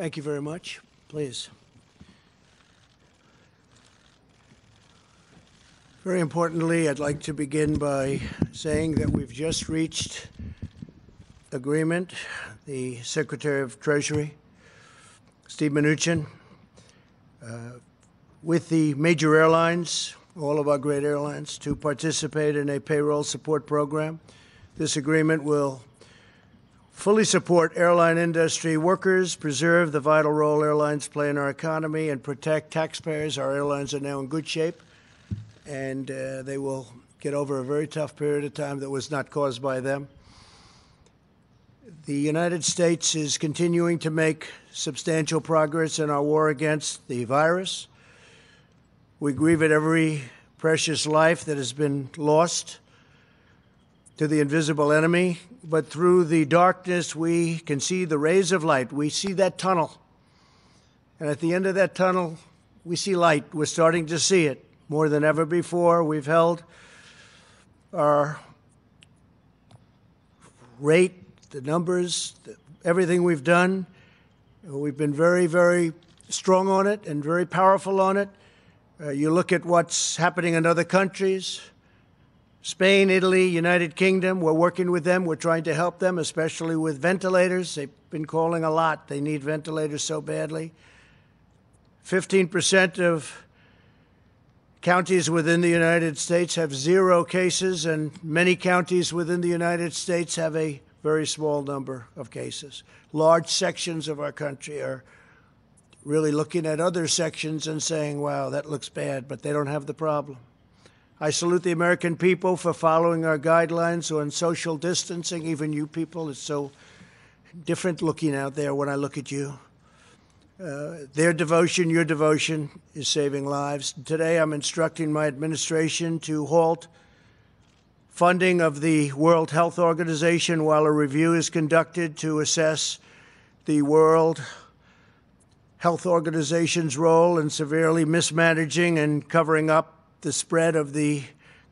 Thank you very much. Please. Very importantly, I'd like to begin by saying that we've just reached agreement. The Secretary of Treasury, Steve Mnuchin, uh, with the major airlines, all of our great airlines, to participate in a payroll support program. This agreement will fully support airline industry workers, preserve the vital role airlines play in our economy, and protect taxpayers. Our airlines are now in good shape and uh, they will get over a very tough period of time that was not caused by them. The United States is continuing to make substantial progress in our war against the virus. We grieve at every precious life that has been lost to the invisible enemy, but through the darkness, we can see the rays of light. We see that tunnel. And at the end of that tunnel, we see light. We're starting to see it more than ever before. We've held our rate, the numbers, everything we've done. We've been very, very strong on it and very powerful on it. Uh, you look at what's happening in other countries Spain, Italy, United Kingdom. We're working with them. We're trying to help them, especially with ventilators. They've been calling a lot. They need ventilators so badly. 15% of Counties within the United States have zero cases, and many counties within the United States have a very small number of cases. Large sections of our country are really looking at other sections and saying, wow, that looks bad, but they don't have the problem. I salute the American people for following our guidelines on social distancing. Even you people, it's so different looking out there when I look at you. Uh, their devotion, your devotion, is saving lives. Today, I'm instructing my administration to halt funding of the World Health Organization while a review is conducted to assess the World Health Organization's role in severely mismanaging and covering up the spread of the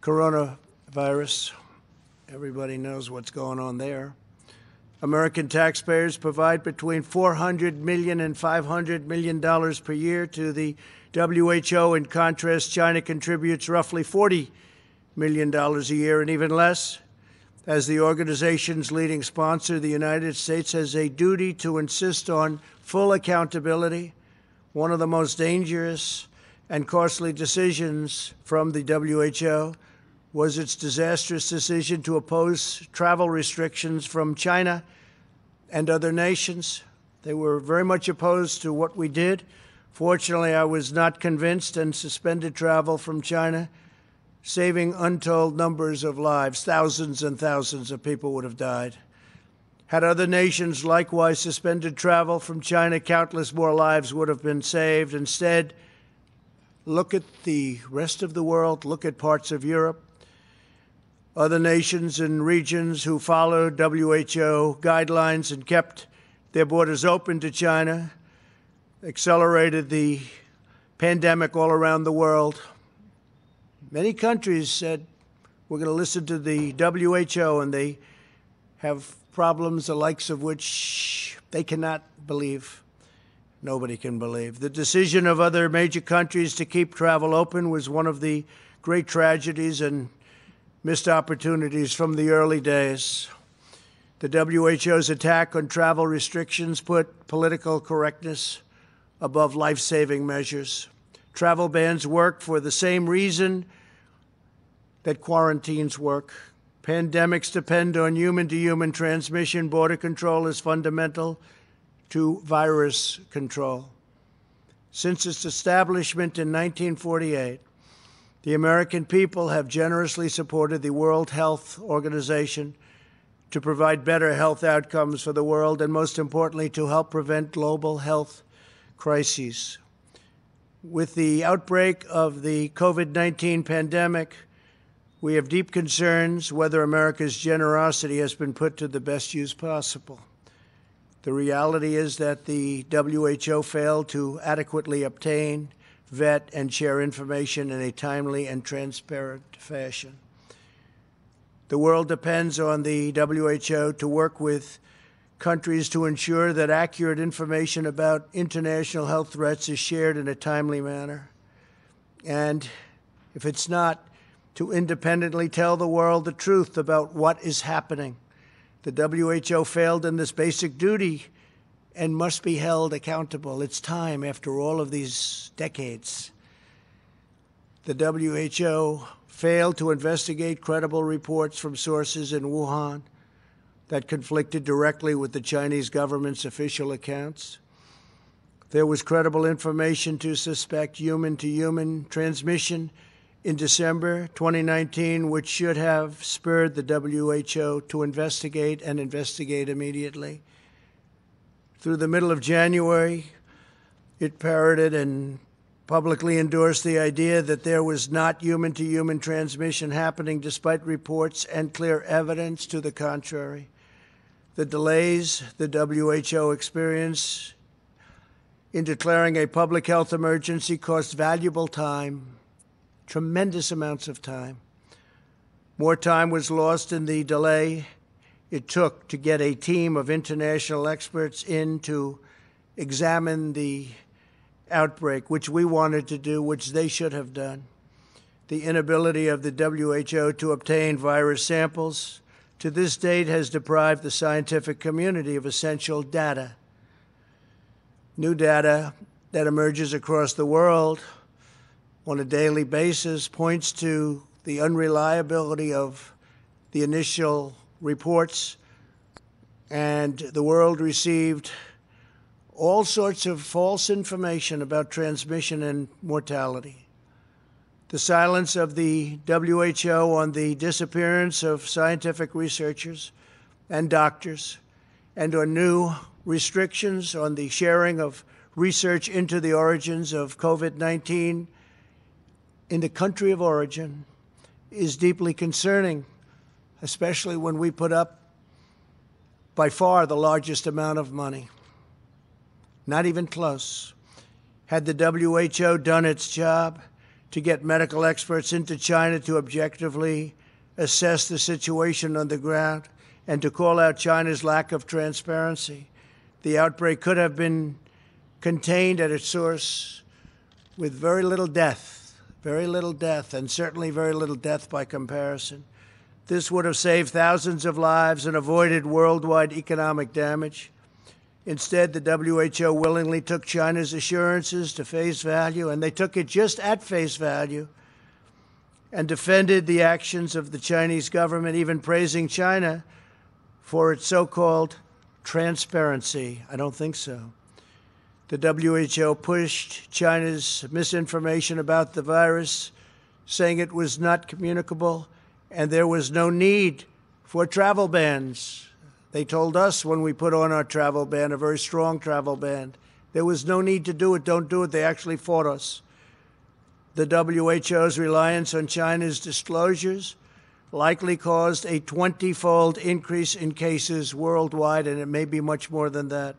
coronavirus. Everybody knows what's going on there. American taxpayers provide between 400 million and 500 million dollars per year to the WHO. In contrast, China contributes roughly 40 million dollars a year and even less. As the organization's leading sponsor, the United States has a duty to insist on full accountability. One of the most dangerous and costly decisions from the WHO was its disastrous decision to oppose travel restrictions from China and other nations. They were very much opposed to what we did. Fortunately, I was not convinced and suspended travel from China, saving untold numbers of lives. Thousands and thousands of people would have died. Had other nations likewise suspended travel from China, countless more lives would have been saved. Instead, look at the rest of the world, look at parts of Europe, other nations and regions who followed WHO guidelines and kept their borders open to China, accelerated the pandemic all around the world. Many countries said, we're going to listen to the WHO, and they have problems the likes of which they cannot believe. Nobody can believe. The decision of other major countries to keep travel open was one of the great tragedies and missed opportunities from the early days. The WHO's attack on travel restrictions put political correctness above life saving measures. Travel bans work for the same reason that quarantines work. Pandemics depend on human to human transmission. Border control is fundamental to virus control. Since its establishment in 1948, the American people have generously supported the World Health Organization to provide better health outcomes for the world and, most importantly, to help prevent global health crises. With the outbreak of the COVID 19 pandemic, we have deep concerns whether America's generosity has been put to the best use possible. The reality is that the WHO failed to adequately obtain vet, and share information in a timely and transparent fashion. The world depends on the WHO to work with countries to ensure that accurate information about international health threats is shared in a timely manner. And if it's not, to independently tell the world the truth about what is happening. The WHO failed in this basic duty and must be held accountable. It's time after all of these decades. The WHO failed to investigate credible reports from sources in Wuhan that conflicted directly with the Chinese government's official accounts. There was credible information to suspect human to human transmission in December 2019, which should have spurred the WHO to investigate and investigate immediately. Through the middle of January, it parroted and publicly endorsed the idea that there was not human to human transmission happening despite reports and clear evidence to the contrary. The delays the WHO experienced in declaring a public health emergency cost valuable time tremendous amounts of time. More time was lost in the delay it took to get a team of international experts in to examine the outbreak, which we wanted to do, which they should have done. The inability of the WHO to obtain virus samples to this date has deprived the scientific community of essential data. New data that emerges across the world on a daily basis points to the unreliability of the initial reports, and the world received all sorts of false information about transmission and mortality. The silence of the WHO on the disappearance of scientific researchers and doctors, and on new restrictions on the sharing of research into the origins of COVID 19 in the country of origin is deeply concerning, especially when we put up by far the largest amount of money. Not even close. Had the WHO done its job to get medical experts into China to objectively assess the situation on the ground and to call out China's lack of transparency, the outbreak could have been contained at its source with very little death very little death, and certainly very little death by comparison. This would have saved thousands of lives and avoided worldwide economic damage. Instead, the WHO willingly took China's assurances to face value, and they took it just at face value and defended the actions of the Chinese government, even praising China for its so called transparency. I don't think so. The WHO pushed China's misinformation about the virus, saying it was not communicable and there was no need for travel bans. They told us when we put on our travel ban, a very strong travel ban, there was no need to do it, don't do it. They actually fought us. The WHO's reliance on China's disclosures likely caused a 20 fold increase in cases worldwide, and it may be much more than that.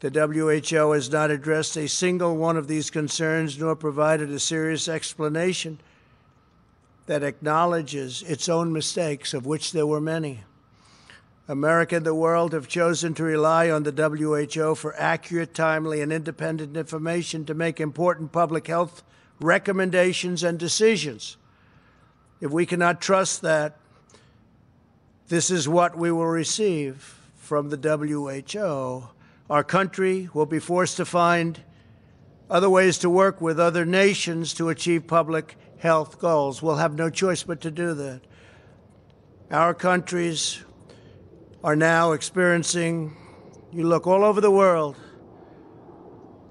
The WHO has not addressed a single one of these concerns nor provided a serious explanation that acknowledges its own mistakes, of which there were many. America and the world have chosen to rely on the WHO for accurate, timely, and independent information to make important public health recommendations and decisions. If we cannot trust that, this is what we will receive from the WHO our country will be forced to find other ways to work with other nations to achieve public health goals. We'll have no choice but to do that. Our countries are now experiencing, you look all over the world,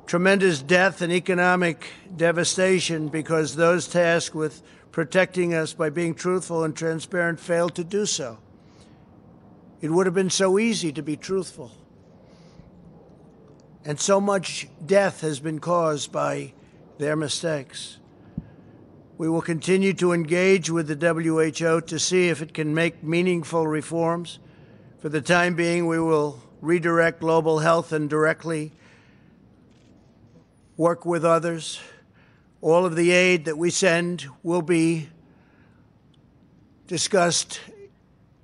tremendous death and economic devastation because those tasked with protecting us by being truthful and transparent failed to do so. It would have been so easy to be truthful. And so much death has been caused by their mistakes. We will continue to engage with the WHO to see if it can make meaningful reforms. For the time being, we will redirect global health and directly work with others. All of the aid that we send will be discussed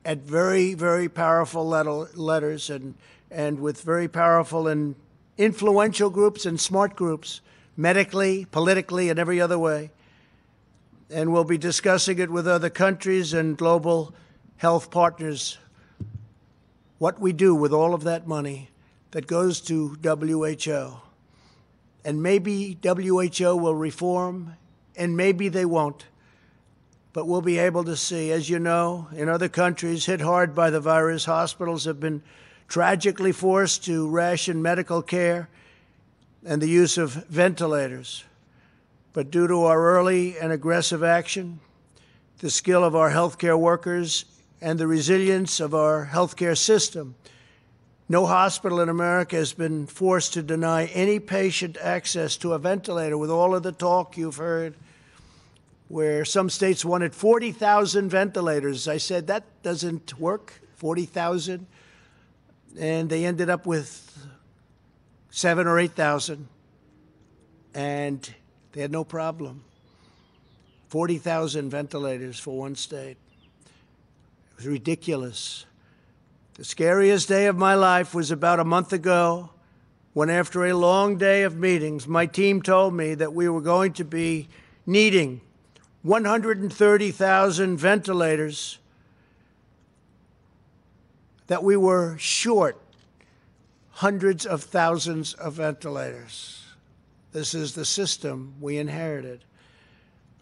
at very, very powerful letter, letters and, and with very powerful and influential groups and smart groups, medically, politically, and every other way. And we'll be discussing it with other countries and global health partners what we do with all of that money that goes to WHO. And maybe WHO will reform, and maybe they won't. But we'll be able to see. As you know, in other countries hit hard by the virus, hospitals have been tragically forced to ration medical care and the use of ventilators. But due to our early and aggressive action, the skill of our healthcare workers, and the resilience of our healthcare system, no hospital in America has been forced to deny any patient access to a ventilator with all of the talk you've heard, where some states wanted 40,000 ventilators. I said, that doesn't work, 40,000. And they ended up with seven or 8,000. And they had no problem. 40,000 ventilators for one state. It was ridiculous. The scariest day of my life was about a month ago when, after a long day of meetings, my team told me that we were going to be needing 130,000 ventilators, that we were short hundreds of thousands of ventilators. This is the system we inherited.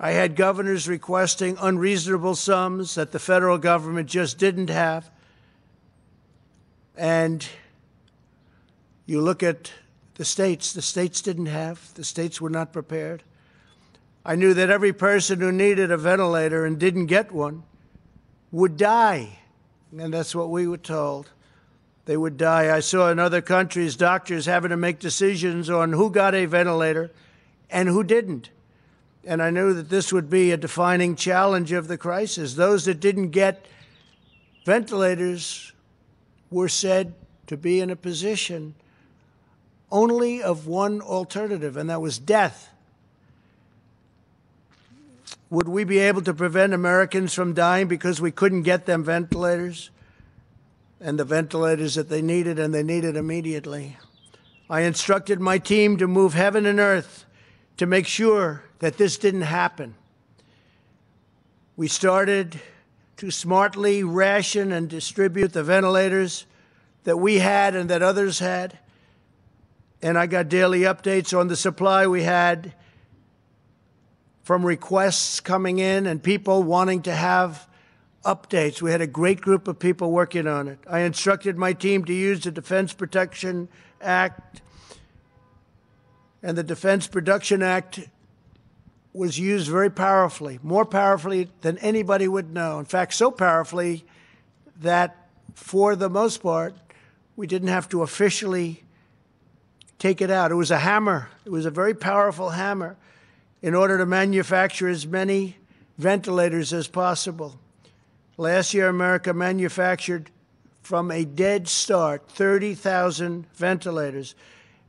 I had governors requesting unreasonable sums that the federal government just didn't have. And you look at the states, the states didn't have, the states were not prepared. I knew that every person who needed a ventilator and didn't get one would die. And that's what we were told. They would die. I saw in other countries doctors having to make decisions on who got a ventilator and who didn't. And I knew that this would be a defining challenge of the crisis. Those that didn't get ventilators were said to be in a position only of one alternative, and that was death. Would we be able to prevent Americans from dying because we couldn't get them ventilators? And the ventilators that they needed, and they needed immediately. I instructed my team to move heaven and earth to make sure that this didn't happen. We started to smartly ration and distribute the ventilators that we had and that others had. And I got daily updates on the supply we had from requests coming in and people wanting to have updates. We had a great group of people working on it. I instructed my team to use the Defense Protection Act. And the Defense Production Act was used very powerfully, more powerfully than anybody would know. In fact, so powerfully that for the most part, we didn't have to officially take it out. It was a hammer, it was a very powerful hammer in order to manufacture as many ventilators as possible. Last year, America manufactured from a dead start 30,000 ventilators.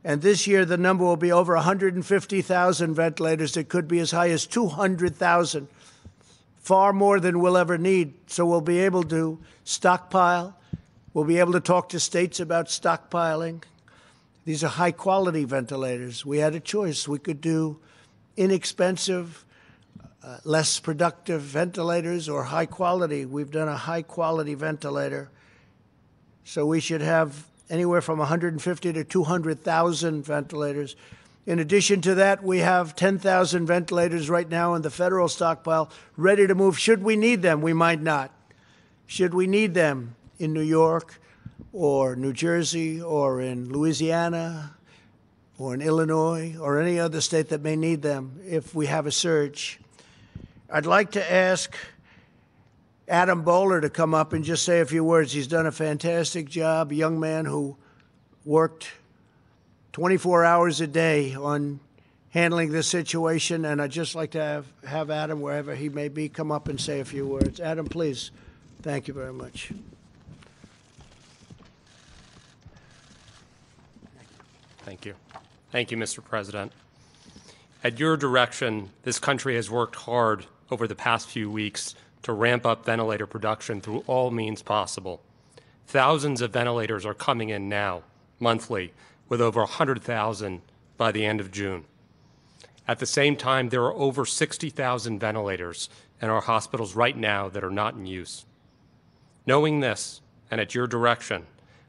And this year, the number will be over 150,000 ventilators. It could be as high as 200,000, far more than we'll ever need. So we'll be able to stockpile. We'll be able to talk to states about stockpiling. These are high quality ventilators. We had a choice. We could do inexpensive, uh, less productive ventilators or high quality. We've done a high quality ventilator. So we should have anywhere from 150 to 200,000 ventilators. In addition to that, we have 10,000 ventilators right now in the federal stockpile ready to move. Should we need them, we might not. Should we need them in New York or New Jersey or in Louisiana or in Illinois or any other state that may need them if we have a surge? I'd like to ask Adam Boehler to come up and just say a few words. He's done a fantastic job, a young man who worked 24 hours a day on handling this situation, and I'd just like to have, have Adam, wherever he may be, come up and say a few words. Adam, please. Thank you very much. Thank you. Thank you, Mr. President. At your direction, this country has worked hard over the past few weeks to ramp up ventilator production through all means possible. Thousands of ventilators are coming in now, monthly, with over 100,000 by the end of June. At the same time, there are over 60,000 ventilators in our hospitals right now that are not in use. Knowing this, and at your direction,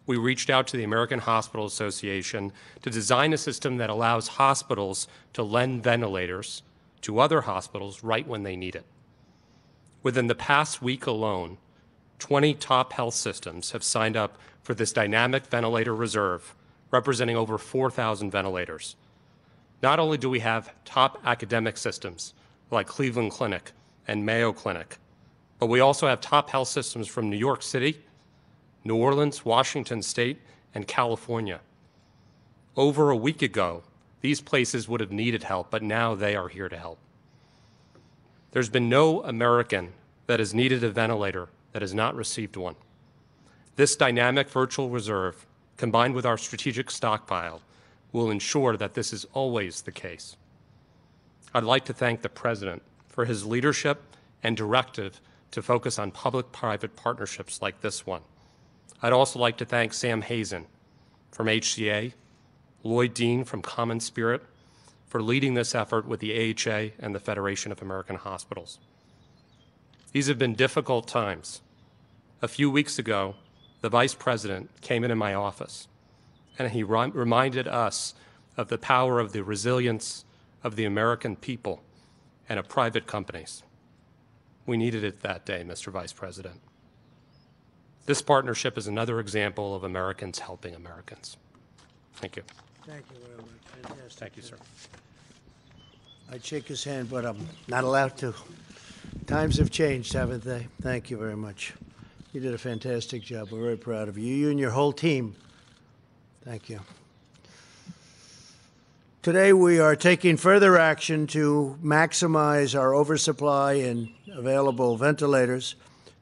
we reached out to the American Hospital Association to design a system that allows hospitals to lend ventilators to other hospitals right when they need it. Within the past week alone, 20 top health systems have signed up for this dynamic ventilator reserve, representing over 4,000 ventilators. Not only do we have top academic systems like Cleveland Clinic and Mayo Clinic, but we also have top health systems from New York City, New Orleans, Washington State, and California. Over a week ago, these places would have needed help, but now they are here to help. There's been no American that has needed a ventilator that has not received one. This dynamic virtual reserve, combined with our strategic stockpile, will ensure that this is always the case. I'd like to thank the President for his leadership and directive to focus on public private partnerships like this one. I'd also like to thank Sam Hazen from HCA, Lloyd Dean from Common Spirit for leading this effort with the AHA and the Federation of American Hospitals. These have been difficult times. A few weeks ago, the Vice President came into my office and he reminded us of the power of the resilience of the American people and of private companies. We needed it that day, Mr. Vice President. This partnership is another example of Americans helping Americans. Thank you. Thank you very much. Fantastic. Thank you, sir. I'd shake his hand, but I'm not allowed to. Times have changed, haven't they? Thank you very much. You did a fantastic job. We're very proud of you. You and your whole team. Thank you. Today, we are taking further action to maximize our oversupply and available ventilators.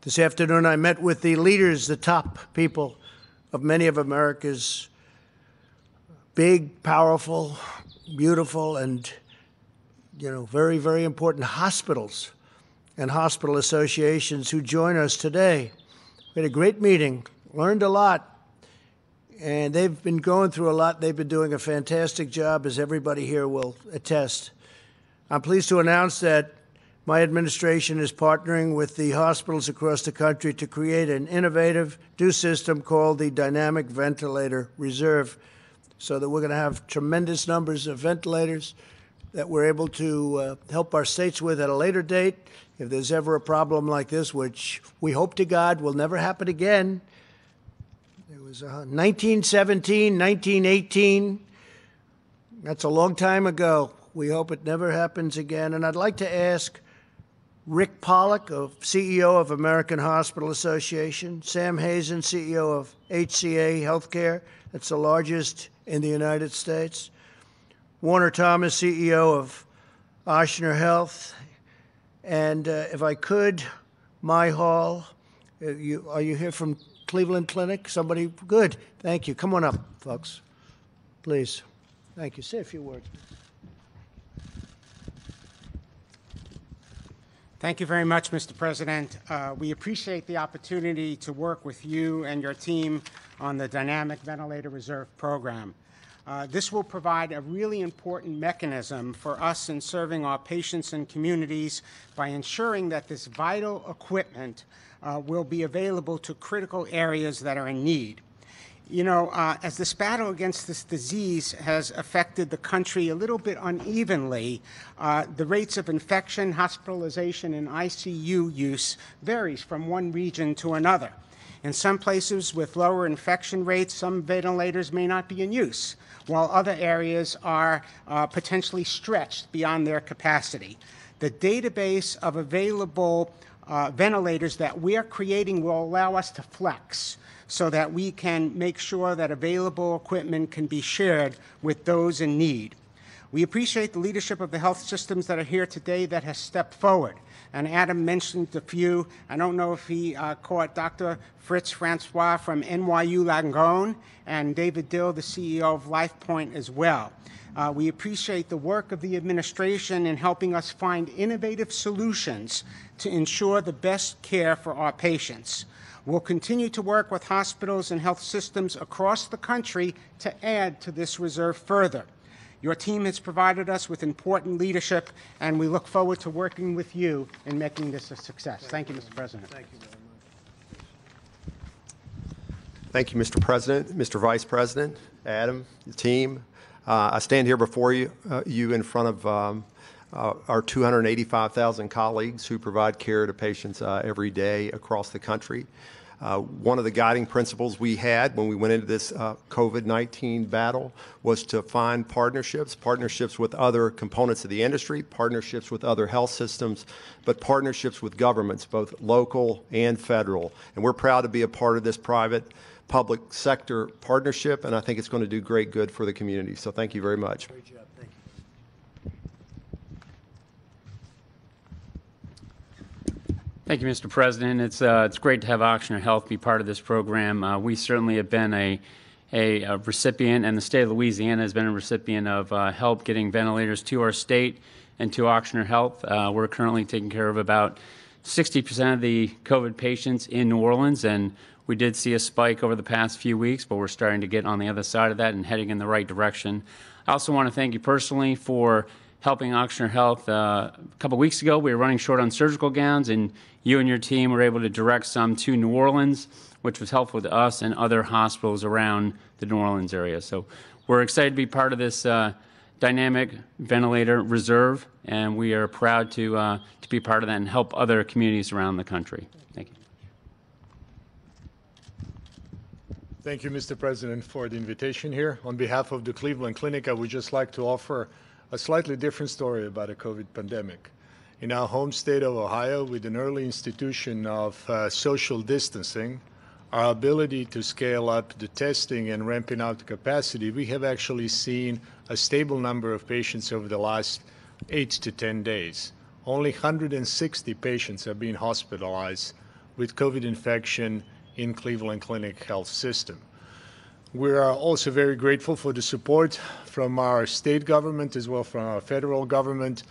This afternoon, I met with the leaders, the top people of many of America's big, powerful, beautiful, and you know, very, very important hospitals and hospital associations who join us today. We had a great meeting, learned a lot, and they've been going through a lot. They've been doing a fantastic job, as everybody here will attest. I'm pleased to announce that my administration is partnering with the hospitals across the country to create an innovative new system called the Dynamic Ventilator Reserve, so that we're going to have tremendous numbers of ventilators that we're able to uh, help our states with at a later date. If there's ever a problem like this, which we hope to God will never happen again, it was uh, 1917, 1918. That's a long time ago. We hope it never happens again. And I'd like to ask Rick Pollack, of CEO of American Hospital Association, Sam Hazen, CEO of HCA Healthcare, that's the largest in the United States, Warner Thomas, CEO of Ochsner Health, and uh, if I could, my hall. Uh, you, are you here from Cleveland Clinic? Somebody? Good. Thank you. Come on up, folks. Please. Thank you. Say a few words. Thank you very much, Mr. President. Uh, we appreciate the opportunity to work with you and your team on the Dynamic Ventilator Reserve Program. Uh, this will provide a really important mechanism for us in serving our patients and communities by ensuring that this vital equipment uh, will be available to critical areas that are in need. You know, uh, as this battle against this disease has affected the country a little bit unevenly, uh, the rates of infection, hospitalization, and ICU use varies from one region to another. In some places with lower infection rates, some ventilators may not be in use, while other areas are uh, potentially stretched beyond their capacity. The database of available uh, ventilators that we are creating will allow us to flex so that we can make sure that available equipment can be shared with those in need. We appreciate the leadership of the health systems that are here today that has stepped forward and Adam mentioned a few. I don't know if he uh, caught Dr. Fritz Francois from NYU Langone and David Dill, the CEO of LifePoint, as well. Uh, we appreciate the work of the administration in helping us find innovative solutions to ensure the best care for our patients. We'll continue to work with hospitals and health systems across the country to add to this reserve further. Your team has provided us with important leadership, and we look forward to working with you in making this a success. Thank you, Mr. President. Thank you very much. Thank you, Mr. President, Mr. Vice President, Adam, the team. Uh, I stand here before you, uh, you in front of um, uh, our 285,000 colleagues who provide care to patients uh, every day across the country. Uh, one of the guiding principles we had when we went into this uh, COVID-19 battle was to find partnerships, partnerships with other components of the industry, partnerships with other health systems, but partnerships with governments, both local and federal. And we're proud to be a part of this private public sector partnership, and I think it's going to do great good for the community. So thank you very much. Great job. Thank you. Thank you, Mr. President. It's, uh, it's great to have Ochsner Health be part of this program. Uh, we certainly have been a, a, a recipient, and the state of Louisiana has been a recipient of uh, help getting ventilators to our state and to Ochsner Health. Uh, we're currently taking care of about 60% of the COVID patients in New Orleans, and we did see a spike over the past few weeks, but we're starting to get on the other side of that and heading in the right direction. I also want to thank you personally for helping Ochsner Health. Uh, a couple weeks ago, we were running short on surgical gowns, and you and your team were able to direct some to New Orleans, which was helpful to us and other hospitals around the New Orleans area. So we're excited to be part of this uh, dynamic ventilator reserve, and we are proud to, uh, to be part of that and help other communities around the country. Thank you. Thank you, Mr. President, for the invitation here. On behalf of the Cleveland Clinic, I would just like to offer a slightly different story about the COVID pandemic. In our home state of Ohio, with an early institution of uh, social distancing, our ability to scale up the testing and ramping out the capacity, we have actually seen a stable number of patients over the last eight to 10 days. Only 160 patients have been hospitalized with COVID infection in Cleveland Clinic Health System. We are also very grateful for the support from our state government as well from our federal government.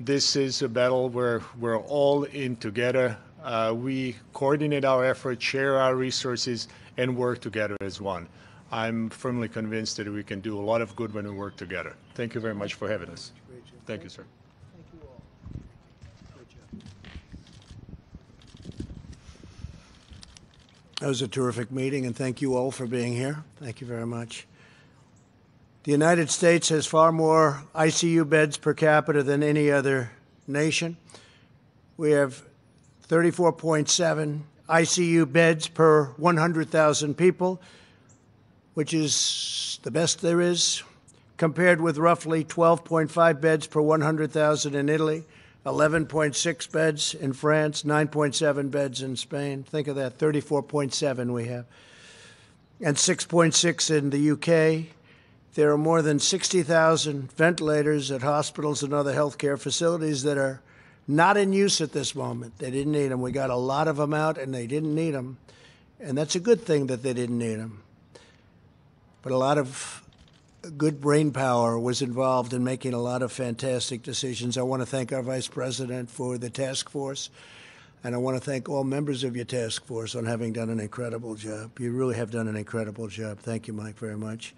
This is a battle where we're all in together. Uh, we coordinate our efforts, share our resources, and work together as one. I'm firmly convinced that we can do a lot of good when we work together. Thank you very much for having us. Thank you, sir. Thank you all. Great job. That was a terrific meeting, and thank you all for being here. Thank you very much. The United States has far more ICU beds per capita than any other nation. We have 34.7 ICU beds per 100,000 people, which is the best there is, compared with roughly 12.5 beds per 100,000 in Italy, 11.6 beds in France, 9.7 beds in Spain. Think of that, 34.7 we have. And 6.6 in the UK. There are more than 60,000 ventilators at hospitals and other healthcare facilities that are not in use at this moment. They didn't need them. We got a lot of them out and they didn't need them. And that's a good thing that they didn't need them. But a lot of good brain power was involved in making a lot of fantastic decisions. I want to thank our Vice President for the task force, and I want to thank all members of your task force on having done an incredible job. You really have done an incredible job. Thank you, Mike, very much.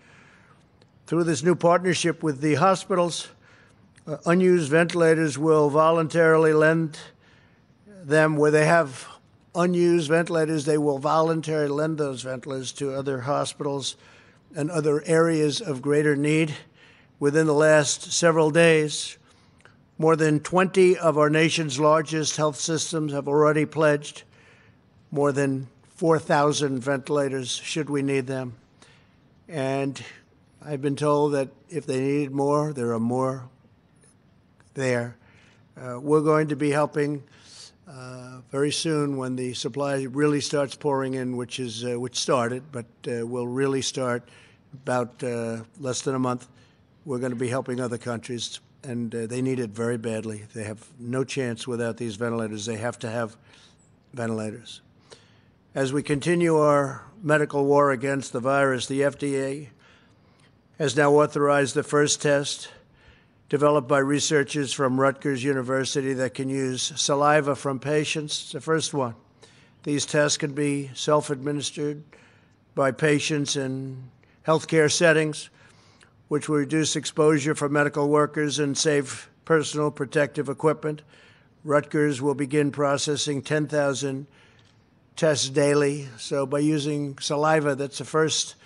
Through this new partnership with the hospitals, uh, unused ventilators will voluntarily lend them where they have unused ventilators, they will voluntarily lend those ventilators to other hospitals and other areas of greater need. Within the last several days, more than 20 of our nation's largest health systems have already pledged more than 4,000 ventilators should we need them. And I've been told that if they needed more, there are more there. Uh, we're going to be helping uh, very soon when the supply really starts pouring in, which is uh, which started, but uh, will really start about uh, less than a month. We're going to be helping other countries, and uh, they need it very badly. They have no chance without these ventilators. They have to have ventilators. As we continue our medical war against the virus, the FDA has now authorized the first test developed by researchers from Rutgers University that can use saliva from patients. It's the first one. These tests can be self administered by patients in healthcare settings, which will reduce exposure for medical workers and save personal protective equipment. Rutgers will begin processing 10,000 tests daily. So, by using saliva, that's the first,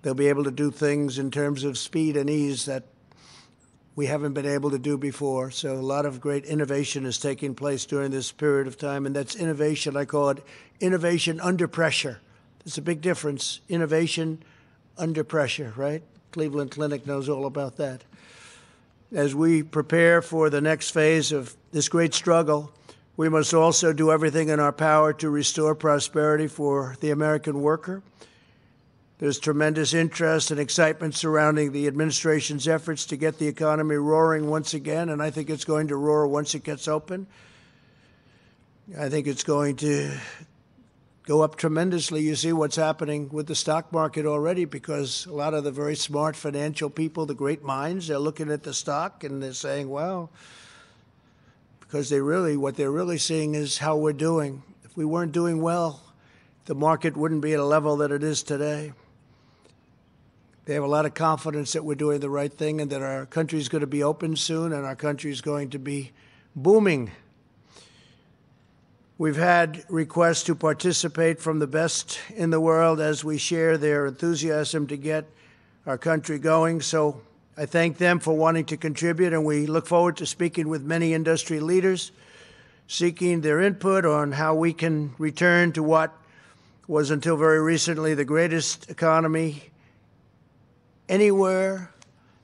they'll be able to do things in terms of speed and ease that we haven't been able to do before. So, a lot of great innovation is taking place during this period of time, and that's innovation. I call it innovation under pressure. There's a big difference. Innovation under pressure, right? Cleveland Clinic knows all about that. As we prepare for the next phase of this great struggle, we must also do everything in our power to restore prosperity for the American worker. There's tremendous interest and excitement surrounding the administration's efforts to get the economy roaring once again, and I think it's going to roar once it gets open. I think it's going to go up tremendously. You see what's happening with the stock market already because a lot of the very smart financial people, the great minds, they're looking at the stock and they're saying, well, because they really, what they're really seeing is how we're doing. If we weren't doing well, the market wouldn't be at a level that it is today. They have a lot of confidence that we're doing the right thing and that our country is going to be open soon and our country is going to be booming. We've had requests to participate from the best in the world as we share their enthusiasm to get our country going. So I thank them for wanting to contribute, and we look forward to speaking with many industry leaders, seeking their input on how we can return to what was until very recently the greatest economy anywhere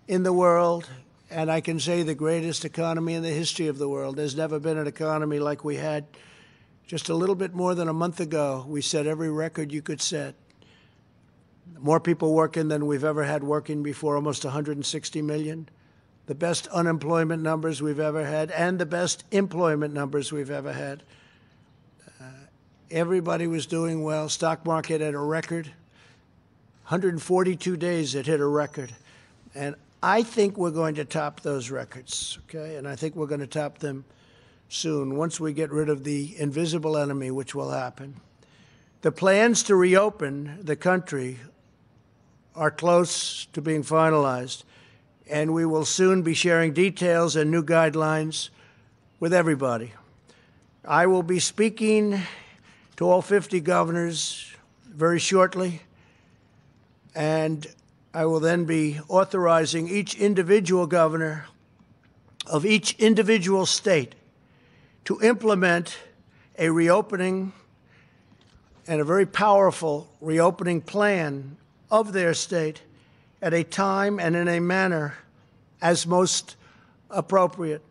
in the world, and I can say the greatest economy in the history of the world. There's never been an economy like we had just a little bit more than a month ago, we set every record you could set. More people working than we've ever had working before, almost 160 million. The best unemployment numbers we've ever had, and the best employment numbers we've ever had. Uh, everybody was doing well. Stock market at a record. 142 days it hit a record. And I think we're going to top those records, okay? And I think we're going to top them soon once we get rid of the invisible enemy, which will happen. The plans to reopen the country are close to being finalized, and we will soon be sharing details and new guidelines with everybody. I will be speaking to all 50 governors very shortly, and I will then be authorizing each individual governor of each individual state to implement a reopening and a very powerful reopening plan of their state at a time and in a manner as most appropriate.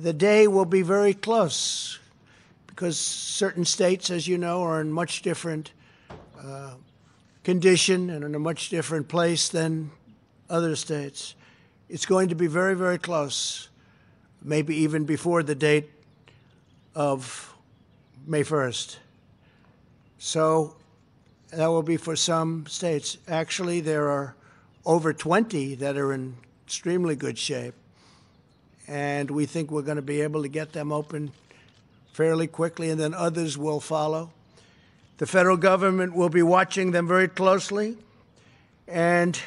The day will be very close because certain states, as you know, are in much different uh, condition and in a much different place than other states. It's going to be very, very close maybe even before the date of May 1st. So that will be for some states. Actually, there are over 20 that are in extremely good shape. And we think we're going to be able to get them open fairly quickly, and then others will follow. The federal government will be watching them very closely and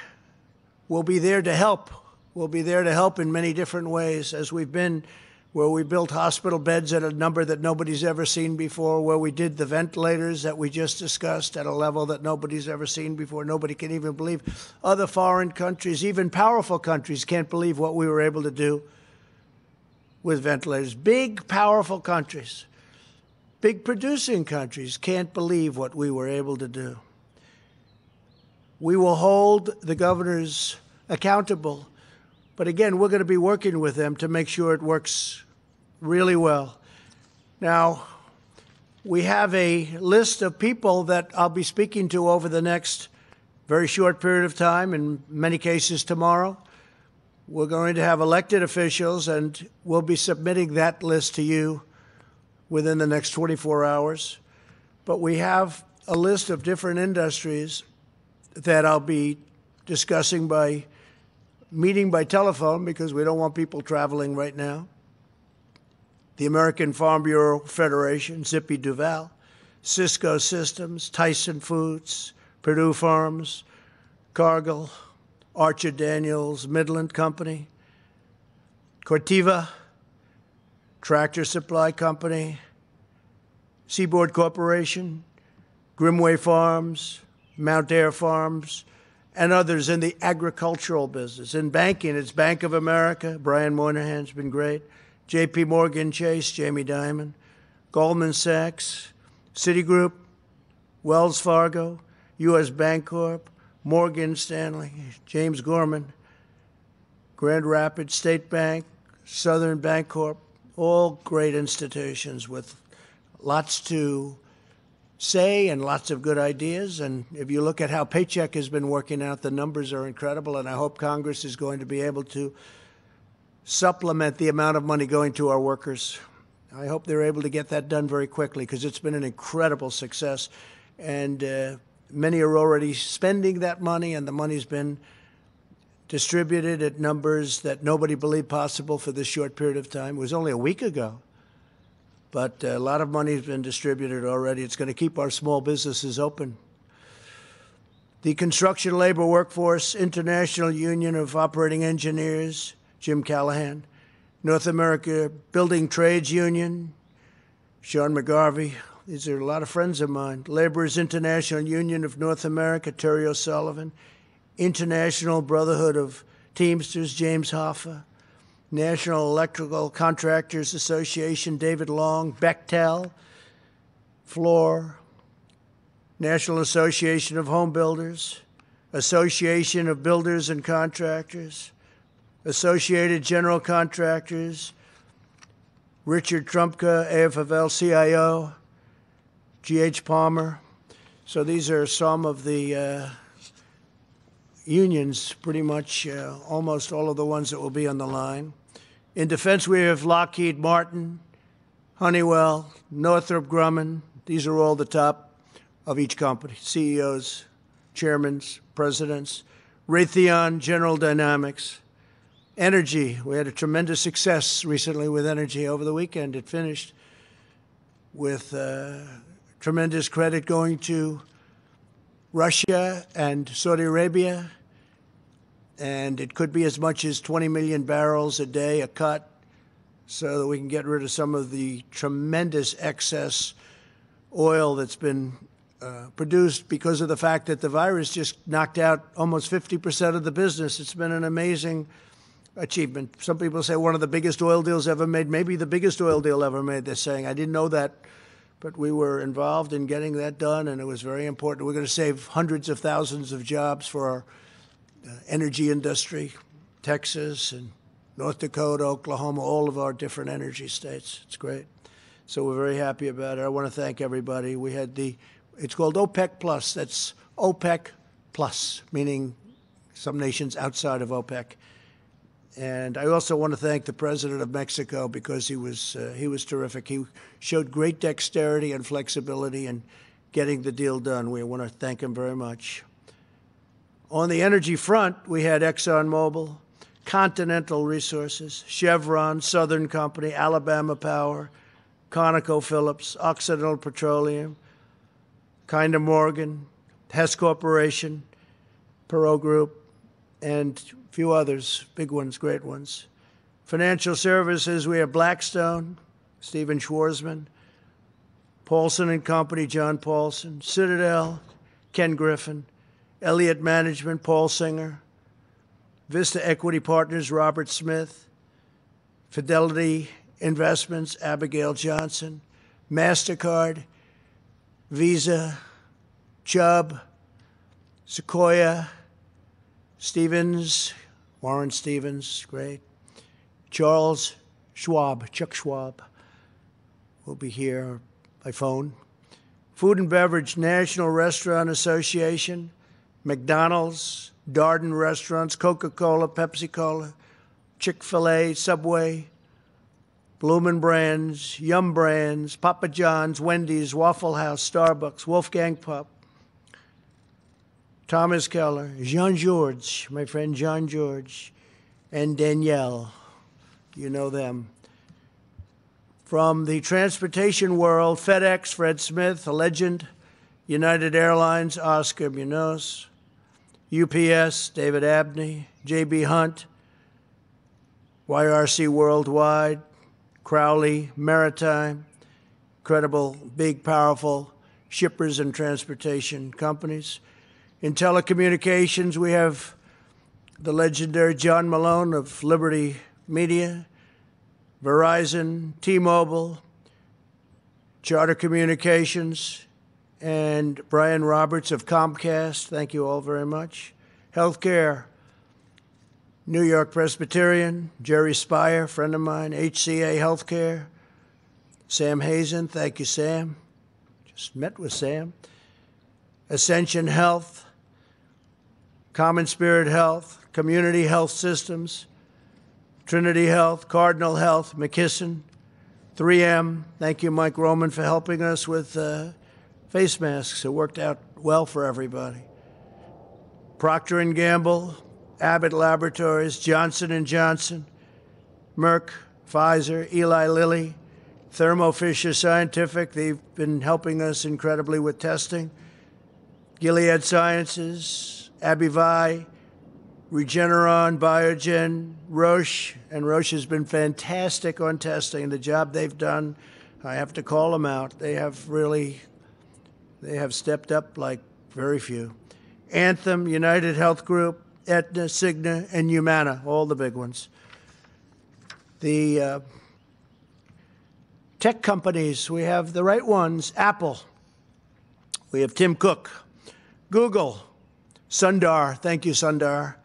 will be there to help We'll be there to help in many different ways, as we've been where we built hospital beds at a number that nobody's ever seen before, where we did the ventilators that we just discussed at a level that nobody's ever seen before. Nobody can even believe. Other foreign countries, even powerful countries, can't believe what we were able to do with ventilators. Big, powerful countries, big producing countries can't believe what we were able to do. We will hold the governors accountable but again, we're going to be working with them to make sure it works really well. Now, we have a list of people that I'll be speaking to over the next very short period of time, in many cases tomorrow. We're going to have elected officials, and we'll be submitting that list to you within the next 24 hours. But we have a list of different industries that I'll be discussing by meeting by telephone because we don't want people traveling right now. The American Farm Bureau Federation, Zippy Duval, Cisco Systems, Tyson Foods, Perdue Farms, Cargill, Archer Daniels, Midland Company, Corteva, Tractor Supply Company, Seaboard Corporation, Grimmway Farms, Mountaire Farms, and others in the agricultural business. In banking, it's Bank of America. Brian Moynihan's been great. JP Morgan Chase, Jamie Dimon, Goldman Sachs, Citigroup, Wells Fargo, U.S. Bancorp, Morgan Stanley, James Gorman, Grand Rapids State Bank, Southern Bancorp, all great institutions with lots to say and lots of good ideas. And if you look at how Paycheck has been working out, the numbers are incredible. And I hope Congress is going to be able to supplement the amount of money going to our workers. I hope they're able to get that done very quickly because it's been an incredible success. And uh, many are already spending that money, and the money's been distributed at numbers that nobody believed possible for this short period of time. It was only a week ago. But uh, a lot of money has been distributed already. It's going to keep our small businesses open. The Construction Labor Workforce International Union of Operating Engineers, Jim Callahan, North America Building Trades Union, Sean McGarvey. These are a lot of friends of mine. Laborers International Union of North America, Terry O'Sullivan. International Brotherhood of Teamsters, James Hoffa. National Electrical Contractors Association, David Long. Bechtel, Fluor. National Association of Home Builders. Association of Builders and Contractors. Associated General Contractors, Richard Trumka, AFL CIO, G.H. Palmer. So these are some of the uh, unions, pretty much uh, almost all of the ones that will be on the line. In defense, we have Lockheed Martin, Honeywell, Northrop Grumman. These are all the top of each company CEOs, chairmen, presidents. Raytheon, General Dynamics. Energy, we had a tremendous success recently with energy over the weekend. It finished with uh, tremendous credit going to Russia and Saudi Arabia, and it could be as much as 20 million barrels a day, a cut, so that we can get rid of some of the tremendous excess oil that's been uh, produced because of the fact that the virus just knocked out almost 50% of the business. It's been an amazing achievement. Some people say one of the biggest oil deals ever made, maybe the biggest oil deal ever made. They're saying, I didn't know that, but we were involved in getting that done, and it was very important. We're going to save hundreds of thousands of jobs for our energy industry, Texas and North Dakota, Oklahoma, all of our different energy states. It's great. So we're very happy about it. I want to thank everybody. We had the, it's called OPEC Plus. That's OPEC Plus, meaning some nations outside of OPEC. And I also want to thank the president of Mexico because he was uh, he was terrific. He showed great dexterity and flexibility in getting the deal done. We want to thank him very much. On the energy front, we had ExxonMobil, Continental Resources, Chevron, Southern Company, Alabama Power, ConocoPhillips, Occidental Petroleum, Kinder Morgan, Hess Corporation, Perot Group, and a few others, big ones, great ones. Financial services, we have Blackstone, Stephen Schwarzman, Paulson and Company, John Paulson, Citadel, Ken Griffin, Elliott Management, Paul Singer, Vista Equity Partners, Robert Smith, Fidelity Investments, Abigail Johnson, MasterCard, Visa, Chubb, Sequoia, Stephens, Warren Stephens, great. Charles Schwab, Chuck Schwab, will be here by phone. Food and Beverage National Restaurant Association, McDonald's, Darden Restaurants, Coca Cola, Pepsi Cola, Chick fil A, Subway, Bloomin' Brands, Yum Brands, Papa John's, Wendy's, Waffle House, Starbucks, Wolfgang Puck, Thomas Keller, Jean-Georges, my friend Jean-Georges, and Danielle. You know them. From the transportation world, FedEx, Fred Smith, a legend, United Airlines, Oscar Munoz, UPS, David Abney, JB Hunt, YRC Worldwide, Crowley, Maritime, credible, big, powerful shippers and transportation companies. In telecommunications, we have the legendary John Malone of Liberty Media, Verizon, T Mobile, Charter Communications, and Brian Roberts of Comcast. Thank you all very much. Healthcare, New York Presbyterian, Jerry Speyer, friend of mine, HCA Healthcare, Sam Hazen, thank you, Sam. Just met with Sam. Ascension Health, Common Spirit Health, Community Health Systems, Trinity Health, Cardinal Health, McKesson, 3M. Thank you, Mike Roman, for helping us with uh, face masks. It worked out well for everybody. Procter and Gamble, Abbott Laboratories, Johnson & Johnson, Merck, Pfizer, Eli Lilly, Thermo Fisher Scientific, they've been helping us incredibly with testing. Gilead Sciences, AbbVie, Regeneron, Biogen, Roche, and Roche has been fantastic on testing. The job they've done, I have to call them out. They have really, they have stepped up like very few. Anthem, United Health Group, Aetna, Cigna, and Humana, all the big ones. The uh, tech companies, we have the right ones. Apple, we have Tim Cook, Google, Sundar, thank you, Sundar,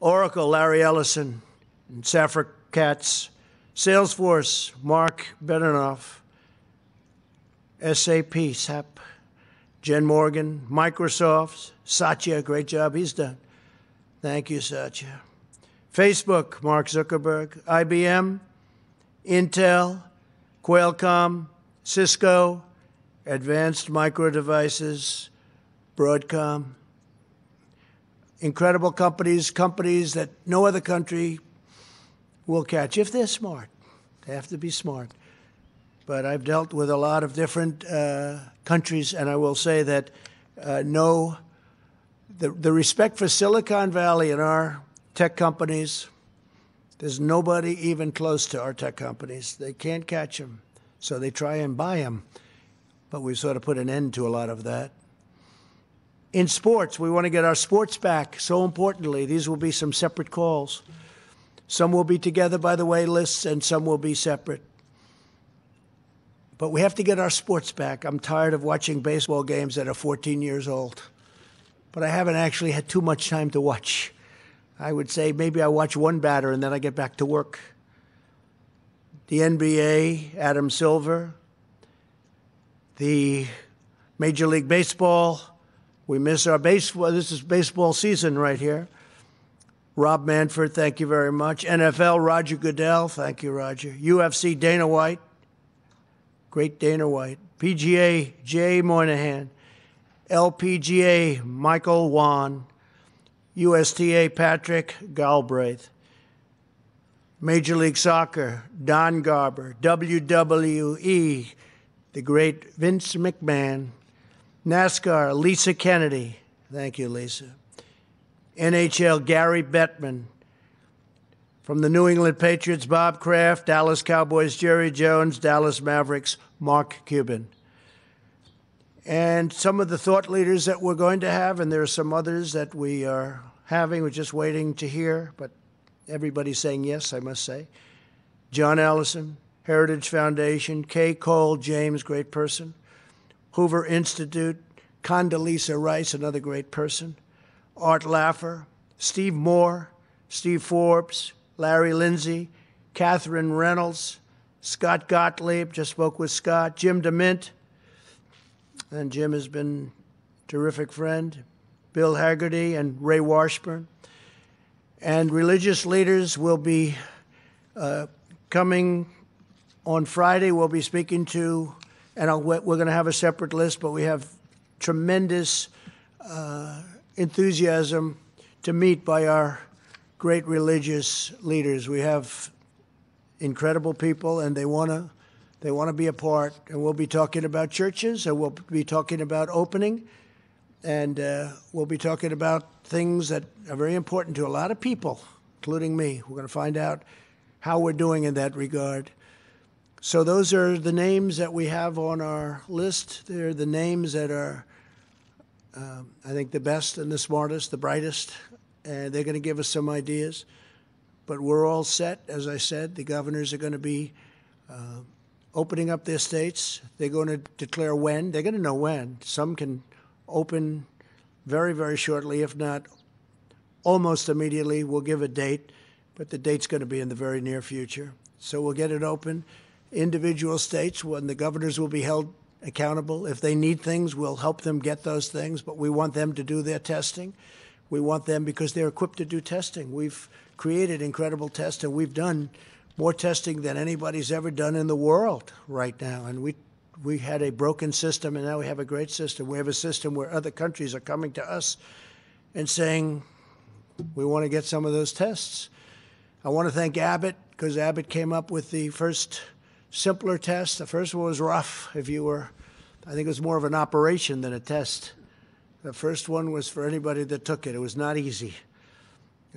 Oracle, Larry Ellison, and Safra Catz, Salesforce, Mark Benioff, SAP, SAP, Jen Morgan, Microsoft, Satya, great job he's done. Thank you, Satya. Facebook, Mark Zuckerberg, IBM, Intel, Qualcomm, Cisco, Advanced Micro Devices, Broadcom. Incredible companies, companies that no other country will catch if they're smart. They have to be smart. But I've dealt with a lot of different uh, countries, and I will say that uh, no, the, the respect for Silicon Valley and our tech companies, there's nobody even close to our tech companies. They can't catch them, so they try and buy them. But we've sort of put an end to a lot of that. In sports, we want to get our sports back. So importantly, these will be some separate calls. Some will be together, by the way, lists, and some will be separate. But we have to get our sports back. I'm tired of watching baseball games that are 14 years old. But I haven't actually had too much time to watch. I would say maybe I watch one batter and then I get back to work. The NBA, Adam Silver. The Major League Baseball, we miss our baseball. This is baseball season right here. Rob Manfred, thank you very much. NFL, Roger Goodell, thank you, Roger. UFC, Dana White, great Dana White. PGA, Jay Monahan. LPGA, Michael Whan. USTA, Patrick Galbraith. Major League Soccer, Don Garber. WWE, the great Vince McMahon. NASCAR, Lisa Kennedy. Thank you, Lisa. NHL, Gary Bettman. From the New England Patriots, Bob Kraft. Dallas Cowboys, Jerry Jones. Dallas Mavericks, Mark Cuban. And some of the thought leaders that we're going to have, and there are some others that we are having, we're just waiting to hear, but everybody's saying yes, I must say. John Allison, Heritage Foundation, Kay Cole James, great person. Hoover Institute, Condoleezza Rice, another great person, Art Laffer, Steve Moore, Steve Forbes, Larry Lindsey, Catherine Reynolds, Scott Gottlieb, just spoke with Scott, Jim DeMint, and Jim has been a terrific friend, Bill Hagerty and Ray Washburn. And religious leaders will be uh, coming on Friday. We'll be speaking to, and I'll, we're going to have a separate list, but we have tremendous uh, enthusiasm to meet by our great religious leaders. We have incredible people, and they want to they want to be a part. And we'll be talking about churches, and we'll be talking about opening, and uh, we'll be talking about things that are very important to a lot of people, including me. We're going to find out how we're doing in that regard. So those are the names that we have on our list. They're the names that are, um, I think, the best and the smartest, the brightest, and they're going to give us some ideas. But we're all set, as I said. The governors are going to be uh, opening up their states. They're going to declare when. They're going to know when. Some can open very, very shortly, if not almost immediately. We'll give a date, but the date's going to be in the very near future. So we'll get it open. Individual states, when the governors will be held accountable. If they need things, we'll help them get those things, but we want them to do their testing. We want them because they're equipped to do testing. We've created incredible tests, and we've done more testing than anybody's ever done in the world right now. And we we had a broken system, and now we have a great system. We have a system where other countries are coming to us and saying, we want to get some of those tests. I want to thank Abbott because Abbott came up with the first simpler test. The first one was rough. If you were, I think it was more of an operation than a test. The first one was for anybody that took it. It was not easy.